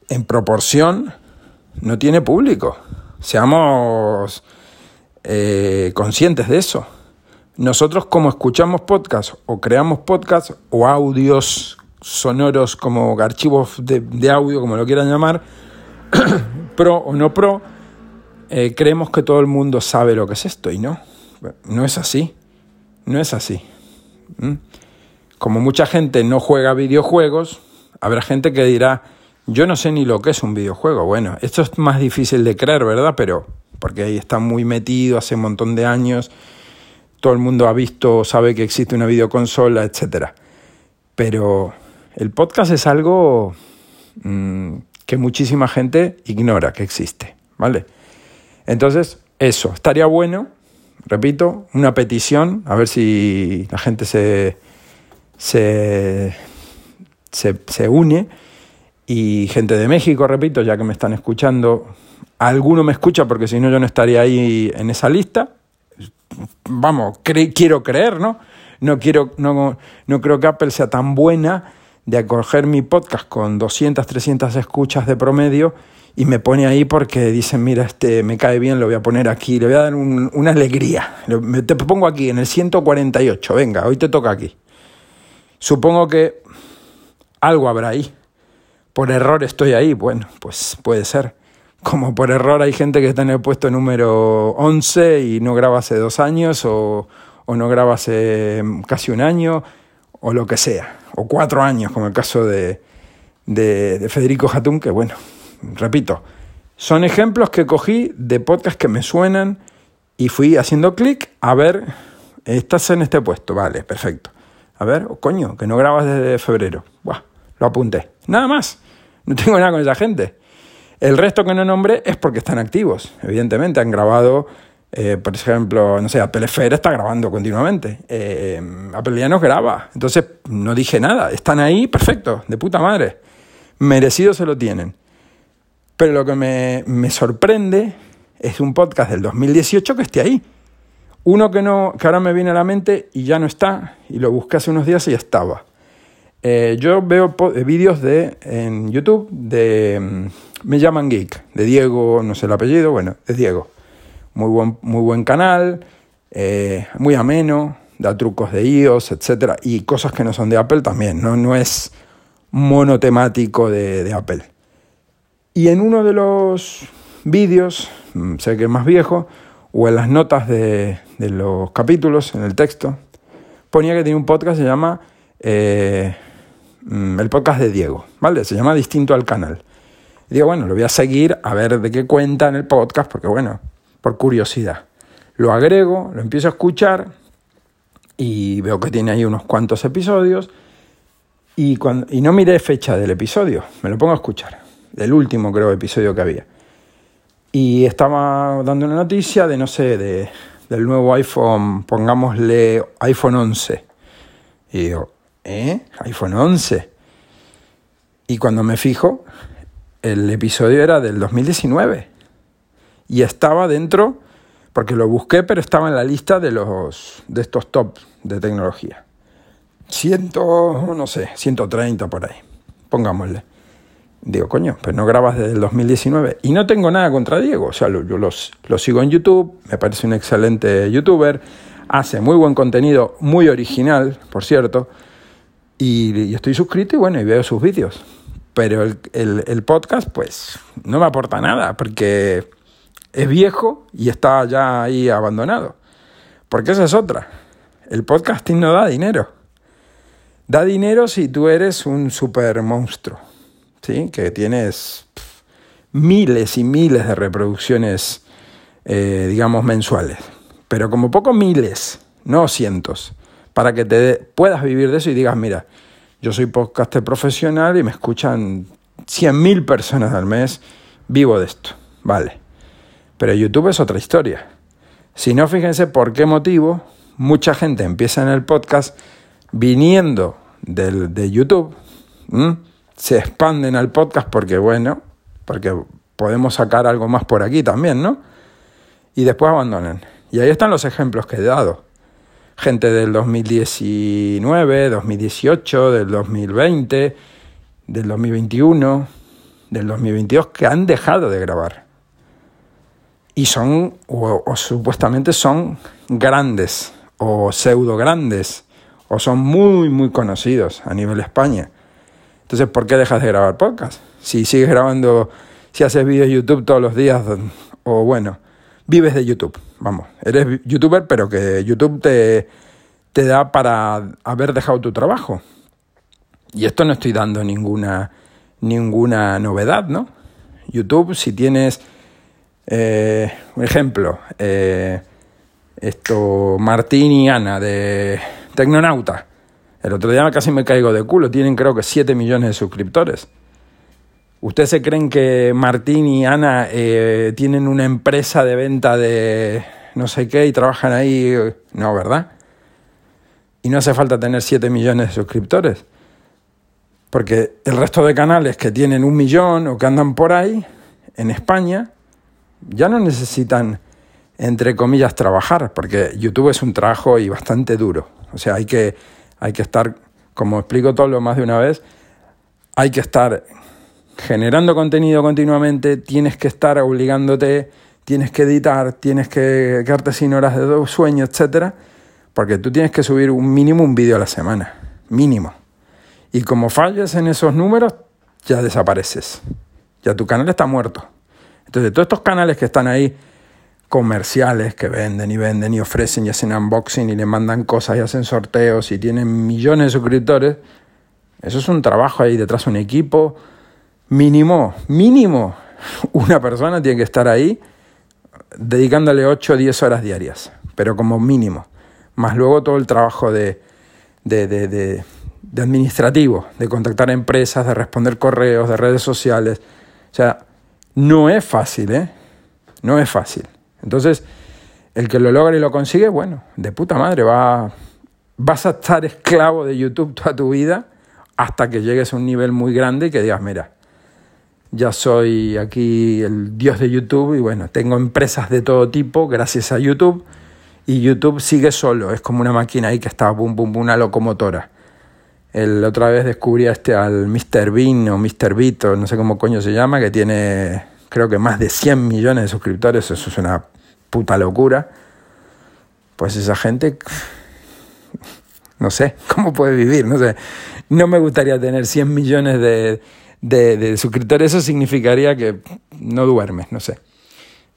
en proporción, no tiene público. Seamos eh, conscientes de eso. Nosotros como escuchamos podcast o creamos podcast o audios sonoros como archivos de, audio, como lo quieran llamar, pro o no pro, eh, creemos que todo el mundo sabe lo que es esto y no, no es así, no es así. Como mucha gente no juega videojuegos, habrá gente que dirá, yo no sé ni lo que es un videojuego. Bueno, esto es más difícil de creer, ¿verdad? Pero porque ahí está muy metido hace un montón de años, todo el mundo ha visto, sabe que existe una videoconsola, etc. Pero el podcast es algo mm, que muchísima gente ignora que existe, ¿vale? Entonces, eso, estaría bueno, repito, una petición, a ver si la gente se, se se, une y gente de México, repito, ya que me están escuchando, alguno me escucha porque si no yo no estaría ahí en esa lista. Vamos, quiero creer, ¿no? No, quiero, no, no creo que Apple sea tan buena de acoger mi podcast con 200, 300 escuchas de promedio y me pone ahí porque dicen, mira, este me cae bien, lo voy a poner aquí, le voy a dar una alegría. Te pongo aquí en el 148, venga, hoy te toca aquí. Supongo que algo habrá ahí. Por error estoy ahí, bueno, pues puede ser. Como por error hay gente que está en el puesto número 11 y no graba hace dos años o, no graba hace casi un año o lo que sea, o cuatro años, como el caso de, de, Federico Jatún, que bueno, repito, son ejemplos que cogí de podcasts que me suenan y fui haciendo clic a ver, estás en este puesto, vale, perfecto. A ver, coño, que no grabas desde febrero. Buah, lo apunté. Nada más. No tengo nada con esa gente. El resto que no nombré es porque están activos. Evidentemente han grabado Eh, por ejemplo, no sé, Apple FM está grabando continuamente. Eh, Apple ya nos graba. Entonces no dije nada. Están ahí, perfecto, de puta madre. Merecido se lo tienen. Pero lo que me, me sorprende es un podcast del 2018 que esté ahí. Uno que, no, que ahora me viene a la mente y ya no está, y lo busqué hace unos días y ya estaba. Eh, yo veo vídeos de, en YouTube de mm, Me llaman Geek, de Diego, no sé el apellido, bueno, es Diego. Muy buen, muy buen canal, eh, muy ameno, da trucos de iOS, etc. Y cosas que no son de Apple también, no, no es monotemático de, de Apple. Y en uno de los vídeos, mm, sé que es más viejo, o en las notas de, de los capítulos, en el texto, ponía que tiene un podcast que se llama eh, el podcast de Diego, ¿vale? Se llama Distinto al Canal. Digo, bueno, lo voy a seguir a ver de qué cuenta en el podcast, porque bueno, por curiosidad. Lo agrego, lo empiezo a escuchar y veo que tiene ahí unos cuantos episodios y, cuando, y no miré fecha del episodio, me lo pongo a escuchar, del último creo episodio que había. Y estaba dando una noticia de, no sé, de, del nuevo iPhone, pongámosle iPhone 11. Y digo, ¿eh? iPhone 11. Y cuando me fijo, el episodio era del 2019. Y estaba dentro, porque lo busqué, pero estaba en la lista de, los, de estos top de tecnología. Ciento, no sé, 130 por ahí, pongámosle. Digo, coño, pero no grabas desde el 2019. Y no tengo nada contra Diego. O sea, yo los, lo sigo en YouTube, me parece un excelente youtuber, hace muy buen contenido, muy original, por cierto. Y, estoy suscrito y bueno, y veo sus vídeos. Pero el, el, podcast, pues, no me aporta nada, porque es viejo y está ya ahí abandonado. Porque esa es otra. El podcasting no da dinero. Da dinero si tú eres un super monstruo ¿sí? que tienes miles y miles de reproducciones, eh, digamos, mensuales. Pero como poco miles, no cientos, para que te puedas vivir de eso y digas, mira, yo soy podcaster profesional y me escuchan 100.000 personas al mes, vivo de esto, vale. Pero YouTube es otra historia. Si no, fíjense por qué motivo mucha gente empieza en el podcast viniendo del, de YouTube se expanden al podcast porque, bueno, porque podemos sacar algo más por aquí también, ¿no? Y después abandonan. Y ahí están los ejemplos que he dado. Gente del 2019, 2018, del 2020, del 2021, del 2022, que han dejado de grabar. Y son, o, supuestamente son grandes, o pseudo grandes, o son muy, muy conocidos a nivel España. Entonces, ¿por qué dejas de grabar podcast? Si sigues grabando, si haces vídeos de YouTube todos los días, o bueno, vives de YouTube, vamos, eres youtuber, pero que YouTube te, te da para haber dejado tu trabajo. Y esto no estoy dando ninguna, ninguna novedad, ¿no? YouTube, si tienes, eh, un ejemplo, eh, esto, Martín y Ana de Tecnonauta, el otro día casi me caigo de culo, tienen creo que 7 millones de suscriptores. ¿Ustedes se creen que Martín y Ana eh, tienen una empresa de venta de no sé qué y trabajan ahí? No, ¿verdad? Y no hace falta tener 7 millones de suscriptores. Porque el resto de canales que tienen un millón o que andan por ahí, en España, ya no necesitan, entre comillas, trabajar, porque YouTube es un trabajo y bastante duro. O sea, hay que hay que estar, como explico todo lo más de una vez, hay que estar generando contenido continuamente, tienes que estar obligándote, tienes que editar, tienes que quedarte sin horas de sueño, etcétera, porque tú tienes que subir un mínimo un vídeo a la semana, mínimo. Y como falles en esos números, ya desapareces. Ya tu canal está muerto. Entonces, todos estos canales que están ahí comerciales que venden y venden y ofrecen y hacen unboxing y le mandan cosas y hacen sorteos y tienen millones de suscriptores, eso es un trabajo ahí detrás de un equipo mínimo, mínimo. Una persona tiene que estar ahí dedicándole 8 o 10 horas diarias, pero como mínimo. Más luego todo el trabajo de, de, de, de, de administrativo, de contactar a empresas, de responder correos, de redes sociales. O sea, no es fácil, ¿eh? No es fácil. Entonces, El que lo logra y lo consigue, bueno, de puta madre, va, vas a estar esclavo de YouTube toda tu vida hasta que llegues a un nivel muy grande y que digas, mira, ya soy aquí el dios de YouTube y bueno, tengo empresas de todo tipo gracias a YouTube y YouTube sigue solo, es como una máquina ahí que está, bum, bum, bum, una locomotora. El otra vez descubrí a este al Mr. Bean o Mr. Beat o no sé cómo coño se llama, que tiene creo que más de 100 millones de suscriptores, eso es una puta locura. Pues esa gente, no sé, ¿cómo puede vivir? No sé, no me gustaría tener 100 millones de, de, suscriptores, eso significaría que no duermes, no sé.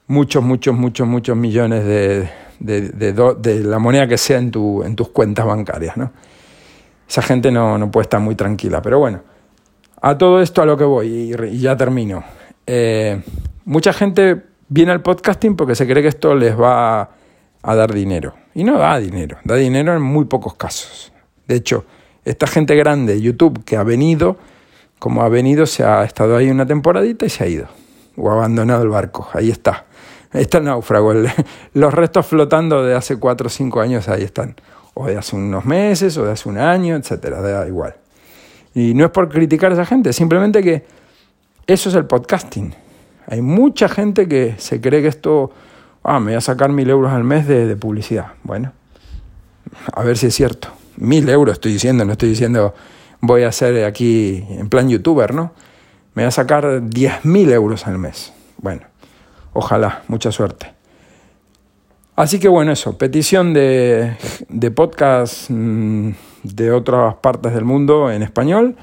Muchos, muchos, muchos, muchos millones de, de, de, la moneda que sea en, tu, en tus cuentas bancarias, ¿no? esa gente no, no, puede estar muy tranquila. Pero bueno, a todo esto a lo que voy y, ya termino. Eh, mucha gente viene al podcasting porque se cree que esto les va a dar dinero. Y no da dinero, da dinero en muy pocos casos. De hecho, esta gente grande de YouTube que ha venido, como ha venido, se ha estado ahí una temporadita y se ha ido. O ha abandonado el barco. Ahí está. Ahí está el náufrago. los restos flotando de hace cuatro o cinco años ahí están o de hace unos meses, o de hace un año, etcétera, da igual. Y no es por criticar a esa gente, simplemente que eso es el podcasting. Hay mucha gente que se cree que esto, ah, me voy a sacar mil euros al mes de, publicidad. Bueno, a ver si es cierto. Mil euros estoy diciendo, no estoy diciendo voy a hacer aquí en plan youtuber, ¿no? Me voy a sacar diez mil euros al mes. Bueno, ojalá, mucha suerte. Así que bueno, eso, petición de, de podcast mm, de otras partes del mundo en español.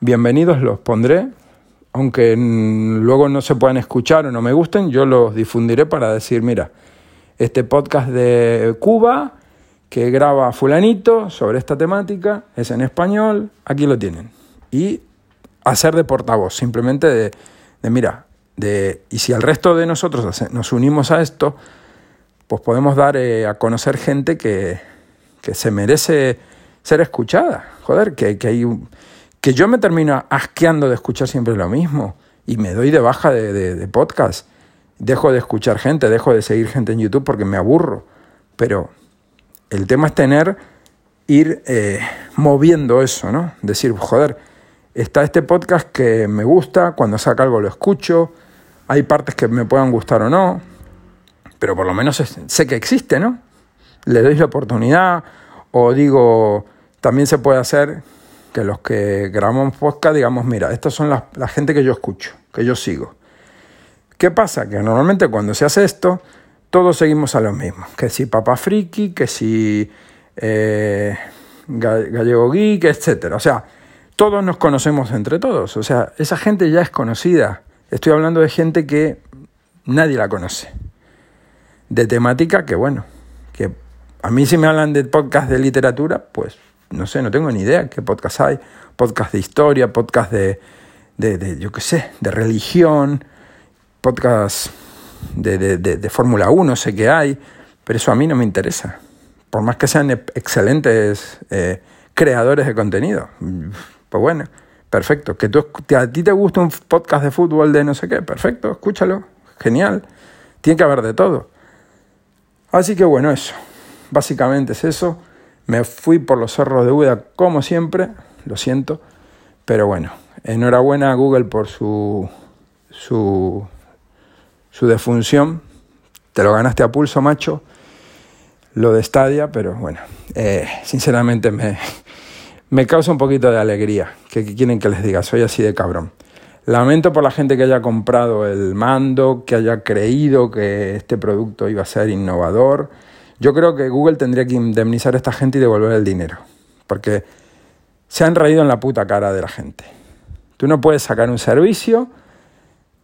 Bienvenidos, los pondré. Aunque luego no se puedan escuchar o no me gusten, yo los difundiré para decir, mira, este podcast de Cuba que graba fulanito sobre esta temática es en español, aquí lo tienen. Y hacer de portavoz, simplemente de, de mira, de, y si al resto de nosotros nos unimos a esto, pues podemos dar eh, a conocer gente que, se merece ser escuchada. Joder, que, que, hay que yo me termino asqueando de escuchar siempre lo mismo y me doy de baja de, podcast. Dejo de escuchar gente, dejo de seguir gente en YouTube porque me aburro. Pero el tema es tener, ir eh, moviendo eso, ¿no? Decir, joder, está este podcast que me gusta, cuando saca algo lo escucho, hay partes que me puedan gustar o no, pero por lo menos sé que existe, ¿no? Le doy la oportunidad o digo, también se puede hacer que los que grabamos podcast digamos, mira, estas son las, la gente que yo escucho, que yo sigo. ¿Qué pasa? Que normalmente cuando se hace esto, todos seguimos a lo mismo. Que si Papa Friki, que si eh, Gallego Geek, etc. O sea, todos nos conocemos entre todos. O sea, esa gente ya es conocida. Estoy hablando de gente que nadie la conoce de temática que, bueno, que a mí si me hablan de podcast de literatura, pues no sé, no tengo ni idea qué podcast hay. Podcast de historia, podcast de, de, de yo qué sé, de religión, podcast de, de, de Fórmula 1, sé que hay, pero eso a mí no me interesa. Por más que sean excelentes eh, creadores de contenido. Pues bueno, perfecto. Que, tú, a ti te gusta un podcast de fútbol de no sé qué, perfecto, escúchalo, genial. Tiene que haber de todo. Así que bueno, eso. Básicamente es eso. Me fui por los cerros de Úbeda como siempre, lo siento. Pero bueno, enhorabuena a Google por su, su, su defunción. Te lo ganaste a pulso, macho. Lo de Stadia, pero bueno, eh, sinceramente me, me causa un poquito de alegría. ¿Qué quieren que les diga? Soy así de cabrón. Lamento por la gente que haya comprado el mando, que haya creído que este producto iba a ser innovador. Yo creo que Google tendría que indemnizar a esta gente y devolver el dinero, porque se han reído en la puta cara de la gente. Tú no puedes sacar un servicio,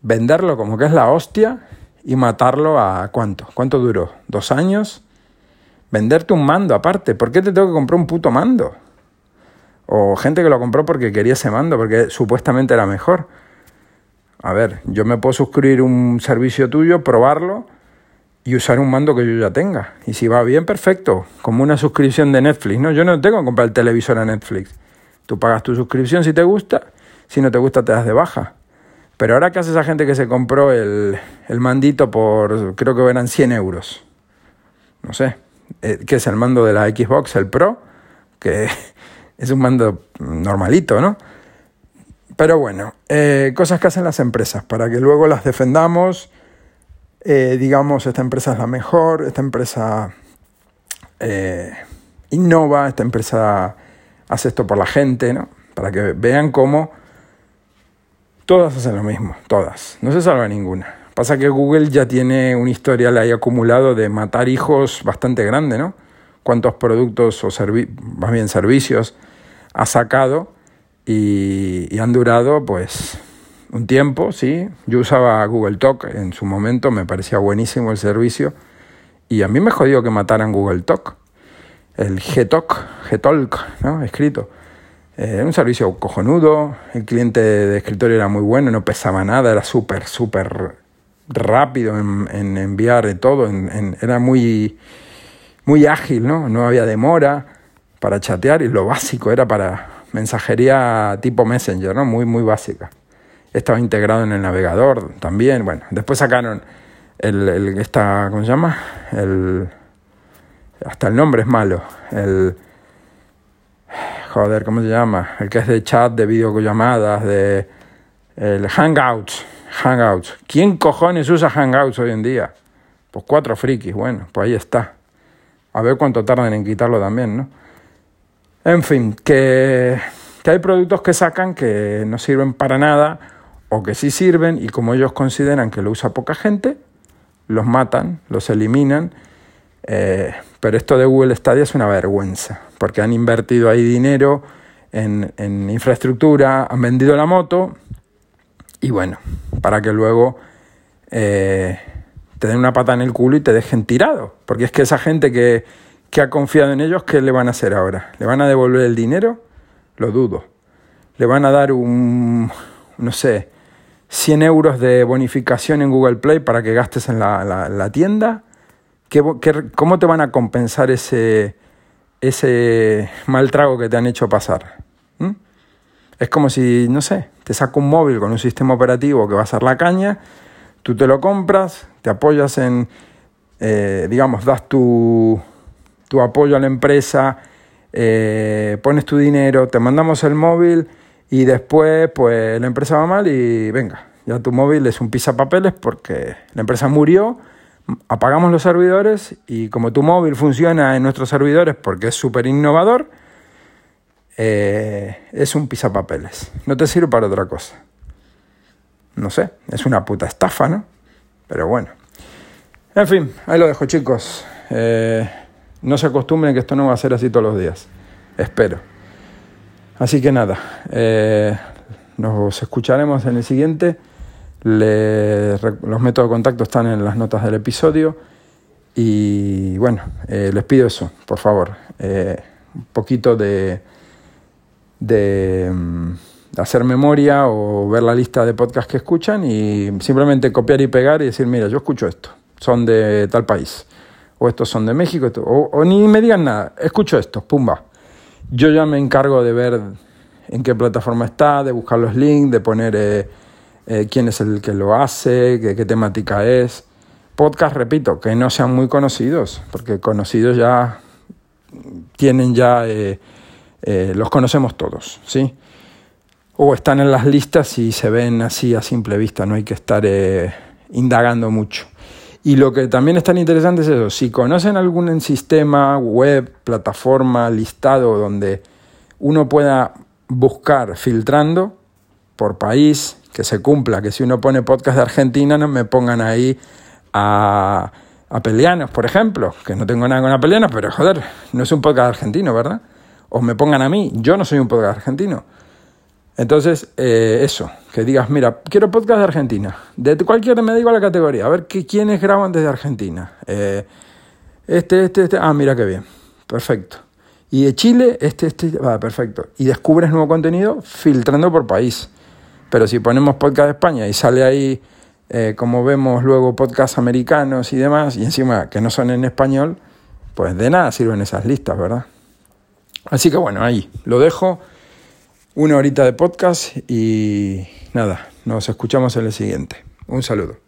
venderlo como que es la hostia y matarlo a cuánto? ¿Cuánto duró? ¿Dos años? Venderte un mando aparte. ¿Por qué te tengo que comprar un puto mando? O gente que lo compró porque quería ese mando, porque supuestamente era mejor. A ver, yo me puedo suscribir un servicio tuyo, probarlo y usar un mando que yo ya tenga. Y si va bien, perfecto. Como una suscripción de Netflix, ¿no? Yo no tengo que comprar el televisor a Netflix. Tú pagas tu suscripción si te gusta, si no te gusta te das de baja. Pero ahora que hace esa gente que se compró el, el mandito por, creo que eran 100 euros. no sé, eh, que es el mando de la Xbox, el Pro, que es un mando normalito, ¿no? Pero bueno, eh, cosas que hacen las empresas para que luego las defendamos. Eh, digamos, esta empresa es la mejor, esta empresa innova, esta empresa hace esto por la gente, ¿no? Para que vean cómo todas hacen lo mismo, todas, no se salva ninguna. Pasa que Google ya tiene un historial ahí acumulado de matar hijos bastante grande, ¿no? Cuántos productos o más bien servicios ha sacado y, han durado pues un tiempo, sí. Yo usaba Google Talk en su momento, me parecía buenísimo el servicio y a mí me jodió que mataran Google Talk, el G-Talk, G-Talk, ¿no? Escrito. Eh, un servicio cojonudo, el cliente de escritorio era muy bueno, no pesaba nada, era súper, súper rápido en, enviar todo, en, era muy, muy ágil, ¿no? No había demora para chatear y lo básico era para mensajería tipo Messenger, ¿no? Muy, muy básica. Estaba integrado en el navegador también, bueno, después sacaron el, el esta, ¿cómo se llama? El, hasta el nombre es malo, el, joder, ¿cómo se llama? El que es de chat, de videollamadas, de el Hangouts, Hangouts. ¿Quién cojones usa Hangouts hoy en día? Pues cuatro frikis, bueno, pues ahí está. A ver cuánto tardan en quitarlo también, ¿no? En fin, que, que hay productos que sacan que no sirven para nada o que sí sirven y como ellos consideran que lo usa poca gente, los matan, los eliminan. Eh, pero esto de Google Stadia es una vergüenza, porque han invertido ahí dinero en, en infraestructura, han vendido la moto y bueno, para que luego eh, te den una pata en el culo y te dejen tirado. Porque es que esa gente que, que ha confiado en ellos, ¿qué le van a hacer ahora? ¿Le van a devolver el dinero? Lo dudo. ¿Le van a dar un, no sé, 100 euros de bonificación en Google Play para que gastes en la, la, tienda? ¿Qué, cómo te van a compensar ese, ese mal trago que te han hecho pasar? ¿Mm? Es como si, no sé, te saco un móvil con un sistema operativo que va a ser la caña, tú te lo compras, te apoyas en, eh, digamos, das tu, tu, apoyo a la empresa, eh, pones tu dinero, te mandamos el móvil y después pues la empresa va mal y venga, ya tu móvil es un pisapapeles porque la empresa murió, apagamos los servidores y como tu móvil funciona en nuestros servidores porque es súper innovador, eh, es un pisapapeles. No te sirve para otra cosa. No sé, es una puta estafa, ¿no? Pero bueno. En fin, ahí lo dejo, chicos. Eh, no se acostumbren que esto no va a ser así todos los días. Espero. Así que nada, eh, nos escucharemos en el siguiente. Los métodos de contacto están en las notas del episodio. Y bueno, les pido eso, por favor. un poquito de de mm, hacer memoria o ver la lista de podcasts que escuchan y simplemente copiar y pegar y decir, mira, yo escucho esto, son de tal país, o estos son de México, o, ni me digan nada, escucho esto, pumba. Yo ya me encargo de ver en qué plataforma está, de buscar los links, de poner eh, eh, quién es el que lo hace, qué, temática es. Podcast, repito, que no sean muy conocidos, porque conocidos ya tienen ya... Eh, eh, los conocemos todos, ¿sí? O están en las listas y se ven así a simple vista, no hay que estar indagando mucho. Y lo que también es tan interesante es eso, si conocen algún sistema, web, plataforma, listado donde uno pueda buscar filtrando por país, que se cumpla, que si uno pone podcast de Argentina no me pongan ahí a, a Peleanos, por ejemplo, que no tengo nada con Apelianos, pero joder, no es un podcast argentino, ¿verdad? o me pongan a mí. Yo no soy un podcast argentino. Entonces, eh, eso, que digas, mira, quiero podcast de Argentina. De cualquier, me digo la categoría, a ver qué, quiénes graban desde Argentina. Eh, este, este, este, ah, mira qué bien, perfecto. Y de Chile, este, este, va, perfecto. Y descubres nuevo contenido filtrando por país. Pero si ponemos podcast de España y sale ahí, eh, como vemos luego, podcasts americanos y demás, y encima que no son en español, pues de nada sirven esas listas, ¿verdad? Así que bueno, ahí lo dejo. Una horita de podcast y nada, nos escuchamos en el siguiente. Un saludo.